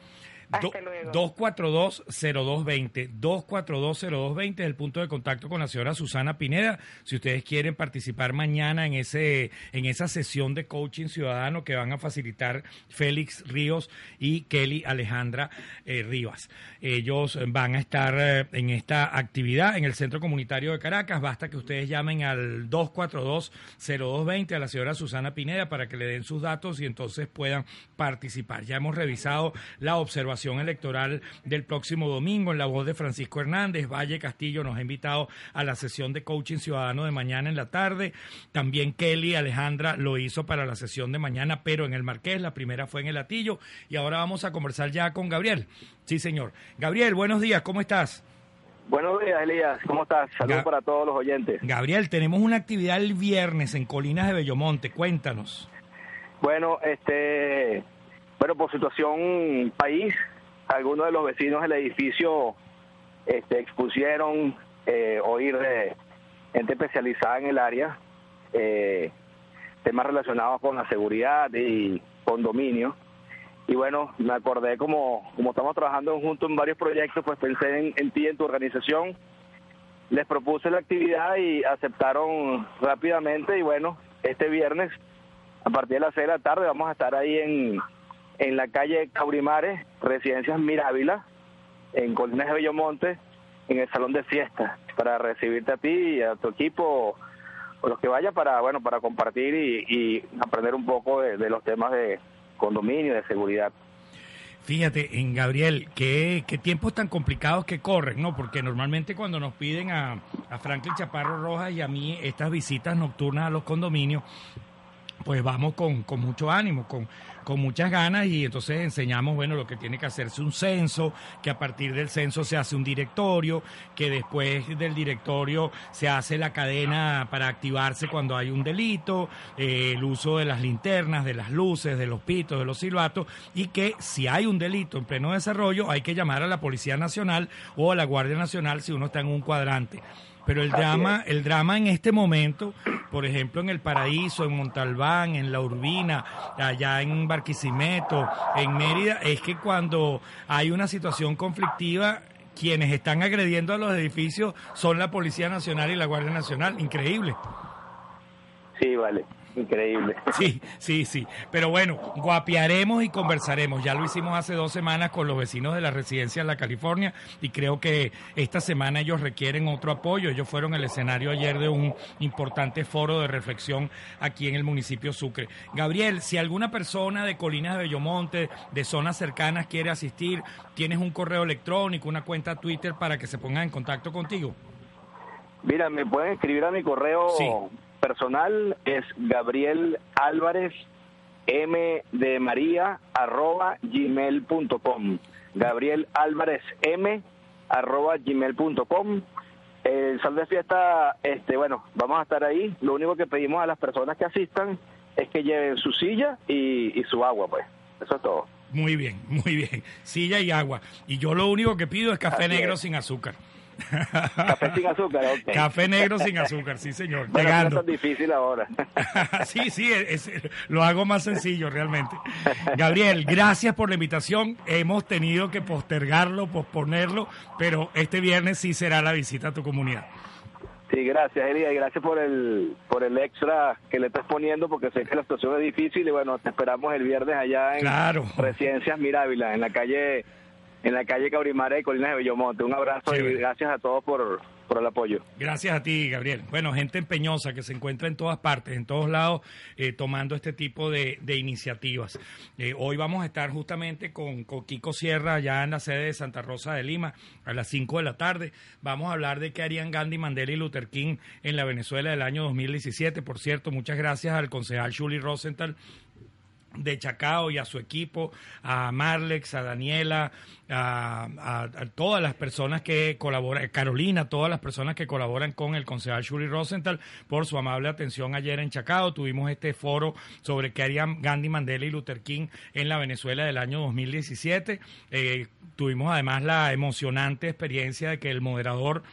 Hasta luego. 242-0220. 242-0220 es el punto de contacto con la señora Susana Pineda. Si ustedes quieren participar mañana en, ese, en esa sesión de coaching ciudadano que van a facilitar Félix Ríos y Kelly Alejandra eh, Rivas. Ellos van a estar eh, en esta actividad en el Centro Comunitario de Caracas. Basta que ustedes llamen al 242-0220 a la señora Susana Pineda para que le den sus datos y entonces puedan participar. Ya hemos revisado la observación electoral del próximo domingo en la voz de Francisco Hernández. Valle Castillo nos ha invitado a la sesión de coaching ciudadano de mañana en la tarde. También Kelly Alejandra lo hizo para la sesión de mañana, pero en el Marqués. La primera fue en el Atillo. Y ahora vamos a conversar ya con Gabriel. Sí, señor. Gabriel, buenos días. ¿Cómo estás? Buenos días, Elías. ¿Cómo estás? Saludos para todos los oyentes. Gabriel, tenemos una actividad el viernes en Colinas de Bellomonte. Cuéntanos. Bueno, este, bueno, por situación país, algunos de los vecinos del edificio este, expusieron eh, oír de gente especializada en el área, eh, temas relacionados con la seguridad y condominio. Y bueno, me acordé como, como estamos trabajando juntos en varios proyectos, pues pensé en, en ti, en tu organización. Les propuse la actividad y aceptaron rápidamente y bueno, este viernes a partir de las 6 de la tarde vamos a estar ahí en, en la calle Caurimares, Residencias Mirávila, en Colinas de Bellomonte, en el salón de fiesta, para recibirte a ti y a tu equipo o los que vayan para bueno para compartir y, y aprender un poco de, de los temas de condominio, de seguridad. Fíjate, en Gabriel, qué, qué tiempos tan complicados que corren, ¿no? Porque normalmente cuando nos piden a, a Franklin Chaparro Rojas y a mí estas visitas nocturnas a los condominios, pues vamos con, con mucho ánimo, con, con muchas ganas y entonces enseñamos, bueno, lo que tiene que hacerse un censo, que a partir del censo se hace un directorio, que después del directorio se hace la cadena para activarse cuando hay un delito, eh, el uso de las linternas, de las luces, de los pitos, de los silbatos y que si hay un delito en pleno desarrollo hay que llamar a la Policía Nacional o a la Guardia Nacional si uno está en un cuadrante. Pero el Así drama, el drama en este momento, por ejemplo, en El Paraíso, en Montalbán, en La Urbina, allá en Barquisimeto, en Mérida, es que cuando hay una situación conflictiva, quienes están agrediendo a los edificios son la Policía Nacional y la Guardia Nacional. Increíble. Sí, vale, increíble. Sí, sí, sí. Pero bueno, guapiaremos y conversaremos. Ya lo hicimos hace dos semanas con los vecinos de la residencia de la California y creo que esta semana ellos requieren otro apoyo. Ellos fueron el escenario ayer de un importante foro de reflexión aquí en el municipio Sucre. Gabriel, si alguna persona de Colinas de Bellomonte, de zonas cercanas quiere asistir, tienes un correo electrónico, una cuenta Twitter para que se pongan en contacto contigo. Mira, me pueden escribir a mi correo Sí. Personal, es Gabriel Álvarez M de María arroba gmail.com. Gabriel Álvarez M arroba gmail.com. El sal de fiesta, este, bueno, vamos a estar ahí. Lo único que pedimos a las personas que asistan es que lleven su silla y, y su agua, pues. Eso es todo. Muy bien, muy bien. Silla y agua. Y yo lo único que pido es café Así negro es. sin azúcar. Café sin azúcar, ok. Café negro sin azúcar, sí, señor. Bueno, no es Llegando. tan difícil ahora. sí, sí, es- es- lo hago más sencillo realmente. Gabriel, gracias por la invitación. Hemos tenido que postergarlo, posponerlo, pero este viernes sí será la visita a tu comunidad. Sí, gracias, Elia, y gracias por el, por el extra que le estás poniendo, porque sé que la situación es difícil y bueno, te esperamos el viernes allá en Claro. Residencias Mirávila, en la calle en la calle Cabrimara de Colinas de Bellomonte. Un abrazo y gracias a todos por, por el apoyo. Gracias a ti, Gabriel. Bueno, gente empeñosa que se encuentra en todas partes, en todos lados, eh, tomando este tipo de, de iniciativas. Eh, hoy vamos a estar justamente con, con Kiko Sierra, ya en la sede de Santa Rosa de Lima, a las 5 de la tarde. Vamos a hablar de qué harían Gandhi, Mandela y Luther King en la Venezuela del año 2017. Por cierto, muchas gracias al concejal Shuli Rosenthal de Chacao y a su equipo, a Marlex, a Daniela, a, todas las personas que colaboran, Carolina, todas las personas que colaboran con el concejal Shuri Rosenthal por su amable atención ayer en Chacao. Tuvimos este foro sobre qué harían Gandhi, Mandela y Luther King en la Venezuela del año 2017. Eh, tuvimos además la emocionante experiencia de que el moderador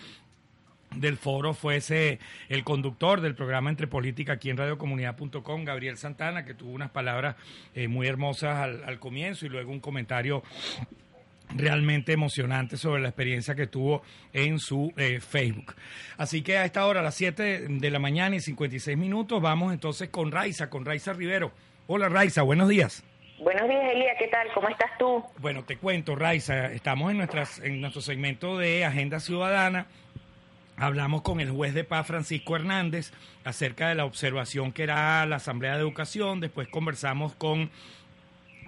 del foro fuese el conductor del programa Entre Política aquí en radiocomunidad.com, Gabriel Santana, que tuvo unas palabras eh, muy hermosas al, al comienzo y luego un comentario realmente emocionante sobre la experiencia que tuvo en su eh, Facebook. Así que a esta hora, a las 7 de la mañana y 56 minutos, vamos entonces con Raiza, con Raiza Rivero. Hola Raiza, buenos días. Buenos días, Elia, ¿qué tal? ¿Cómo estás tú? Bueno, te cuento, Raiza, estamos en, nuestras, en nuestro segmento de Agenda Ciudadana. Hablamos con el juez de paz Francisco Hernández acerca de la observación que era la Asamblea de Educación. Después conversamos con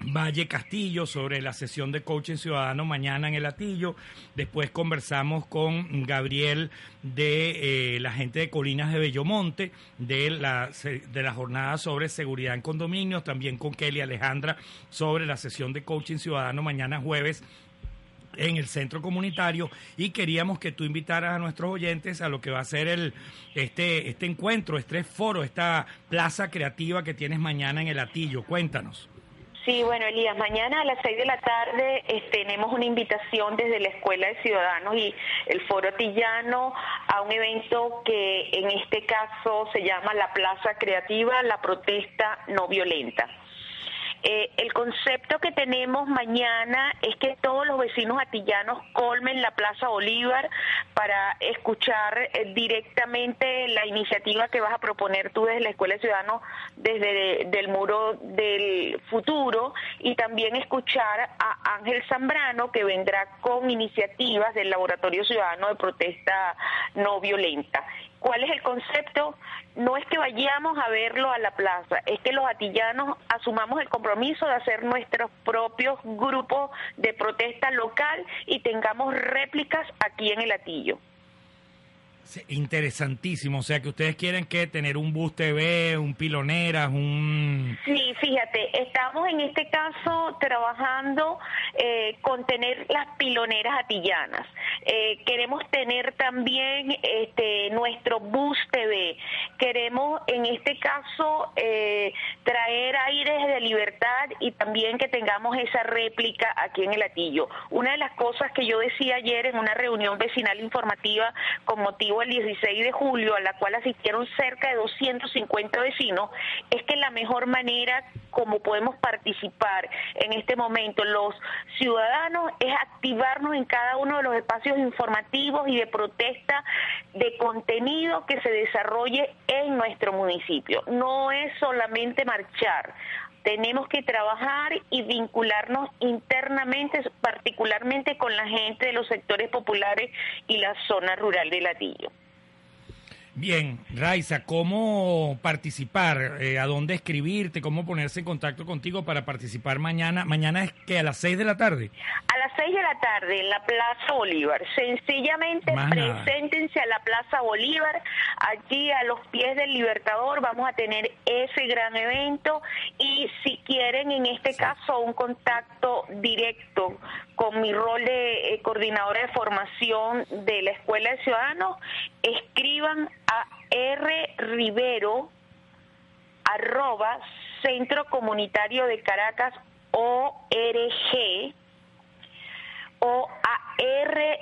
Valle Castillo sobre la sesión de coaching ciudadano mañana en el Atillo. Después conversamos con Gabriel de eh, la gente de Colinas de Bellomonte, de la, de la jornada sobre seguridad en condominios. También con Kelly Alejandra sobre la sesión de coaching ciudadano mañana jueves en el centro comunitario y queríamos que tú invitaras a nuestros oyentes a lo que va a ser el este este encuentro, este foro, esta plaza creativa que tienes mañana en el Atillo. Cuéntanos. Sí, bueno, Elías, mañana a las seis de la tarde eh, tenemos una invitación desde la Escuela de Ciudadanos y el Foro Tillano a un evento que en este caso se llama la Plaza Creativa, la protesta no violenta. Eh, el concepto que tenemos mañana es que todos los vecinos atillanos colmen la Plaza Bolívar para escuchar eh, directamente la iniciativa que vas a proponer tú desde la Escuela de Ciudadanos desde del muro del futuro y también escuchar a Ángel Zambrano que vendrá con iniciativas del Laboratorio Ciudadano de Protesta No Violenta. ¿Cuál es el concepto? No es que vayamos a verlo a la plaza, es que los atillanos asumamos el compromiso de hacer nuestros propios grupos de protesta local y tengamos réplicas aquí en el Atillo. Interesantísimo, o sea que ustedes quieren que tener un bus TV, un piloneras, un Sí, fíjate, estamos en este caso trabajando eh, con tener las piloneras atillanas. Eh, queremos tener también este nuestro bus TV. Queremos en este caso eh, traer aires de libertad y también que tengamos esa réplica aquí en el Atillo. Una de las cosas que yo decía ayer en una reunión vecinal informativa con motivo del 16 de julio, a la cual asistieron cerca de 250 vecinos, es que la mejor manera como podemos participar en este momento los ciudadanos es activarnos en cada uno de los espacios informativos y de protesta de contenido que se desarrolle en nuestro municipio. No es solamente marchar. Tenemos que trabajar y vincularnos internamente, particularmente con la gente de los sectores populares y la zona rural de Latillo. Bien, Raiza, ¿cómo participar? Eh, ¿A dónde escribirte? ¿Cómo ponerse en contacto contigo para participar mañana? Mañana es que a las 6 de la tarde. A las seis de la tarde en la Plaza Bolívar. Sencillamente Más nada. preséntense a la Plaza Bolívar. Allí a los pies del Libertador vamos a tener ese gran evento y si quieren en este caso un contacto directo con mi rol de eh, coordinadora de formación de la Escuela de Ciudadanos, escriban a R Rivero arroba Centro Comunitario de Caracas ORG o a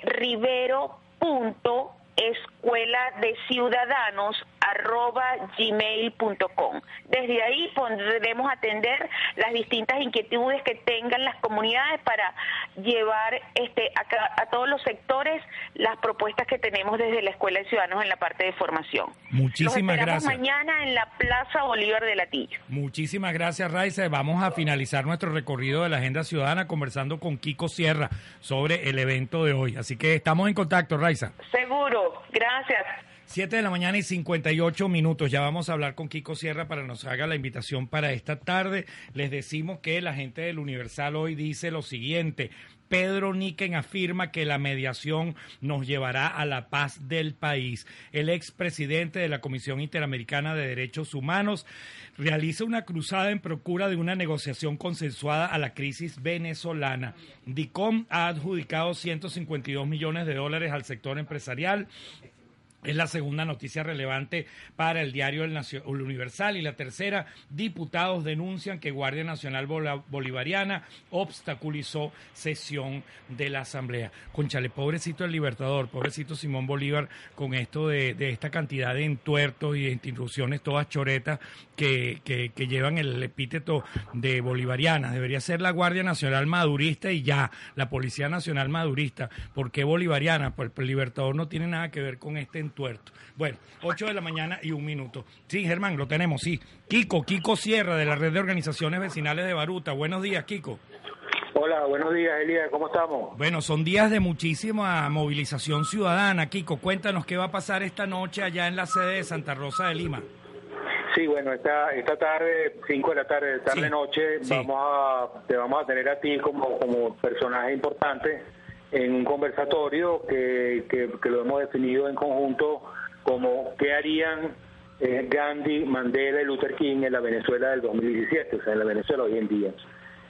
rrivero punto escuela de ciudadanos arroba gmail.com. Desde ahí podremos atender las distintas inquietudes que tengan las comunidades para llevar este a, a todos los sectores las propuestas que tenemos desde la Escuela de Ciudadanos en la parte de formación. Muchísimas Los gracias. mañana en la Plaza Bolívar de Latillo. Muchísimas gracias, Raiza. Vamos a finalizar nuestro recorrido de la Agenda Ciudadana conversando con Kiko Sierra sobre el evento de hoy. Así que estamos en contacto, Raiza. Seguro, gracias. 7 de la mañana y 58 minutos. Ya vamos a hablar con Kiko Sierra para que nos haga la invitación para esta tarde. Les decimos que la gente del Universal hoy dice lo siguiente. Pedro Niken afirma que la mediación nos llevará a la paz del país. El expresidente de la Comisión Interamericana de Derechos Humanos realiza una cruzada en procura de una negociación consensuada a la crisis venezolana. DICOM ha adjudicado 152 millones de dólares al sector empresarial. Es la segunda noticia relevante para el diario El, Nacio- Universal. Y la tercera, diputados denuncian que Guardia Nacional Bolivariana obstaculizó sesión de la Asamblea. Conchale, pobrecito el Libertador, pobrecito Simón Bolívar, con esto de, de esta cantidad de entuertos y de instituciones todas choretas que, que- que llevan el epíteto de bolivariana. Debería ser la Guardia Nacional madurista y ya, la Policía Nacional madurista. ¿Por qué bolivariana? Pues el Libertador no tiene nada que ver con este entuerto. Bueno, 8 de la mañana y un minuto. Sí, Germán, lo tenemos, sí. Kiko, Kiko Sierra, de la Red de Organizaciones Vecinales de Baruta. Buenos días, Kiko. Hola, buenos días, Elías, ¿cómo estamos? Bueno, son días de muchísima movilización ciudadana. Kiko, cuéntanos qué va a pasar esta noche allá en la sede de Santa Rosa de Lima. Sí, bueno, esta, esta tarde, 5 de la tarde, tarde noche, sí. vamos a, te vamos a tener a ti como, como personaje importante en un conversatorio que, que, lo hemos definido en conjunto como qué harían eh, Gandhi, Mandela y Luther King en la Venezuela del 2017, o sea, en la Venezuela hoy en día.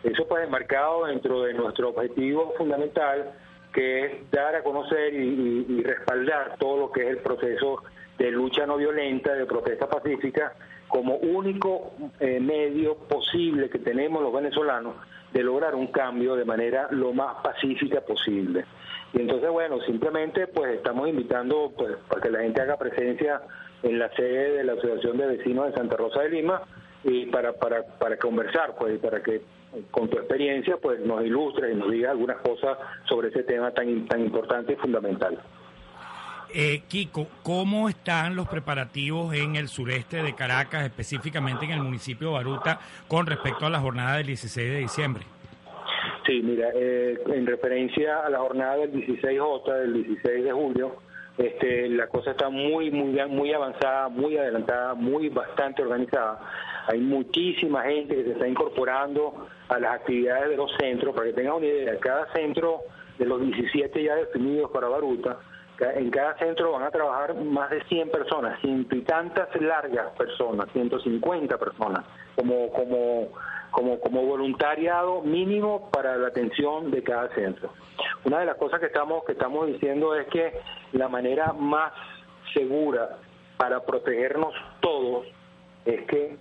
Eso pues enmarcado dentro de nuestro objetivo fundamental, que es dar a conocer y- y respaldar todo lo que es el proceso de lucha no violenta, de protesta pacífica, como único eh, medio posible que tenemos los venezolanos de lograr un cambio de manera lo más pacífica posible. Y entonces, bueno, simplemente pues estamos invitando pues para que la gente haga presencia en la sede de la Asociación de Vecinos de Santa Rosa de Lima y para, para, para conversar, pues, y para que eh, con tu experiencia pues nos ilustres y nos digas algunas cosas sobre ese tema tan, tan importante y fundamental. Eh, Kiko, ¿cómo están los preparativos en el sureste de Caracas, específicamente en el municipio de Baruta, con respecto a la jornada del 16 de diciembre? Sí, mira, eh, en referencia a la jornada del 16J, del 16 de julio, este, la cosa está muy, muy, muy avanzada, muy adelantada, muy bastante organizada. Hay muchísima gente que se está incorporando a las actividades de los centros. Para que tengan una idea, cada centro de los 17 ya definidos para Baruta, en cada centro van a trabajar más de 100 personas, ciento y tantas largas personas, 150 personas, como, como, como, como voluntariado mínimo para la atención de cada centro. Una de las cosas que estamos, que estamos diciendo es que la manera más segura para protegernos todos es que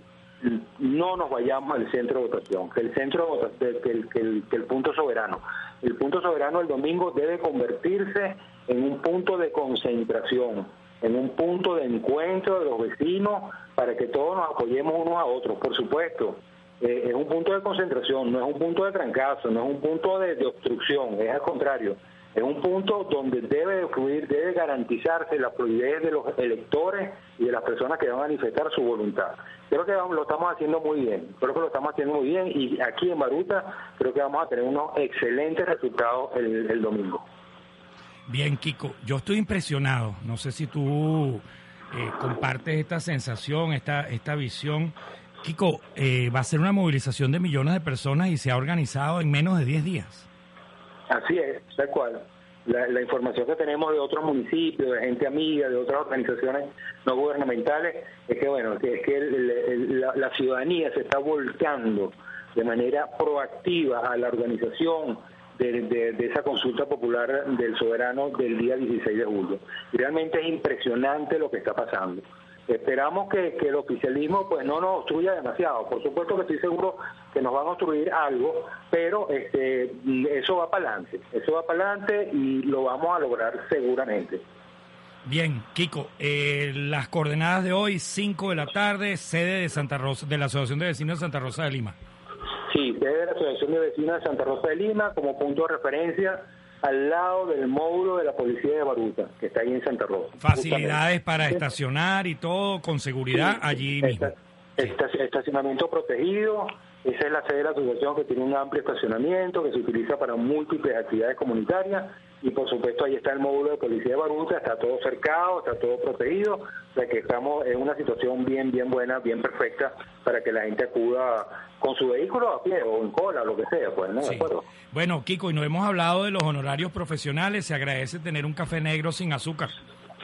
no nos vayamos al centro de votación, que el centro que el, que el- que el punto soberano, el punto soberano el domingo debe convertirse en un punto de concentración, en un punto de encuentro de los vecinos para que todos nos apoyemos unos a otros, por supuesto. eh, es un punto de concentración, no es un punto de trancazo, no es un punto de, obstrucción, es al contrario. Es un punto donde debe fluir, debe garantizarse la fluidez de los electores y de las personas que van a manifestar su voluntad. Creo que lo estamos haciendo muy bien, creo que lo estamos haciendo muy bien y aquí en Baruta creo que vamos a tener unos excelentes resultados el domingo. Bien, Kiko, yo estoy impresionado. No sé si tú eh, compartes esta sensación, esta, esta visión. Kiko, eh, va a ser una movilización de millones de personas y se ha organizado en menos de 10 días. Así es, tal cual. La, la información que tenemos de otros municipios, de gente amiga, de otras organizaciones no gubernamentales, es que bueno, es que el- la, la ciudadanía se está volcando de manera proactiva a la organización de, esa consulta popular del soberano del día 16 de julio. Realmente es impresionante lo que está pasando. Esperamos que, que el oficialismo pues no nos obstruya demasiado. Por supuesto que estoy seguro que nos van a obstruir algo, pero este, eso va para adelante. Eso va para adelante y lo vamos a lograr seguramente. Bien, Kiko, eh, las coordenadas de hoy, 5 de la tarde, sede de Santa Rosa, de la Asociación de Vecinos de Santa Rosa de Lima. Sí, desde la Asociación de Vecinos de Santa Rosa de Lima como punto de referencia al lado del módulo de la policía de Baruta, que está ahí en Santa Rosa. Facilidades para estacionar y todo con seguridad Sí, allí mismo. esta- esta- estacionamiento protegido, esa es la sede de la asociación que tiene un amplio estacionamiento que se utiliza para múltiples actividades comunitarias y por supuesto ahí está el módulo de policía de Baruta, está todo cercado, está todo protegido, o sea que estamos en una situación bien, bien buena, bien perfecta para que la gente acuda con su vehículo a pie o en cola, lo que sea, pues, ¿no? ¿De acuerdo? Bueno, Kiko, y no hemos hablado de los honorarios profesionales. Se agradece tener un café negro sin azúcar.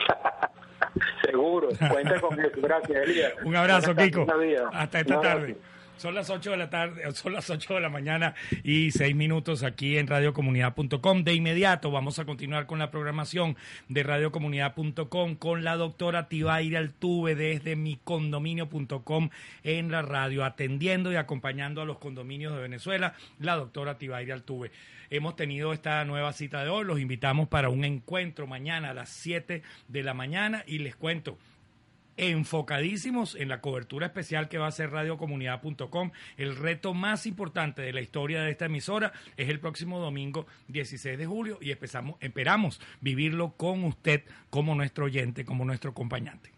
Seguro, cuenta con eso. Gracias, Elías. Un abrazo, Kiko. Hasta esta tarde. Son las 8 de la tarde, son las 8 de la mañana y 6 minutos aquí en radiocomunidad.com. De inmediato vamos a continuar con la programación de radiocomunidad.com con la doctora Tibaira Altuve desde micondominio.com en la radio, atendiendo y acompañando a los condominios de Venezuela, la doctora Tibaira Altuve. Hemos tenido esta nueva cita de hoy, los invitamos para un encuentro mañana a las 7 de la mañana y les cuento, enfocadísimos en la cobertura especial que va a hacer radiocomunidad.com. El reto más importante de la historia de esta emisora es el próximo domingo 16 de julio y esperamos vivirlo con usted como nuestro oyente, como nuestro acompañante.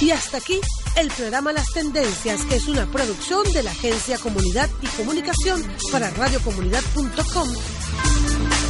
Y hasta aquí el programa Las Tendencias, que es una producción de la Agencia Comunidad y Comunicación para radiocomunidad.com.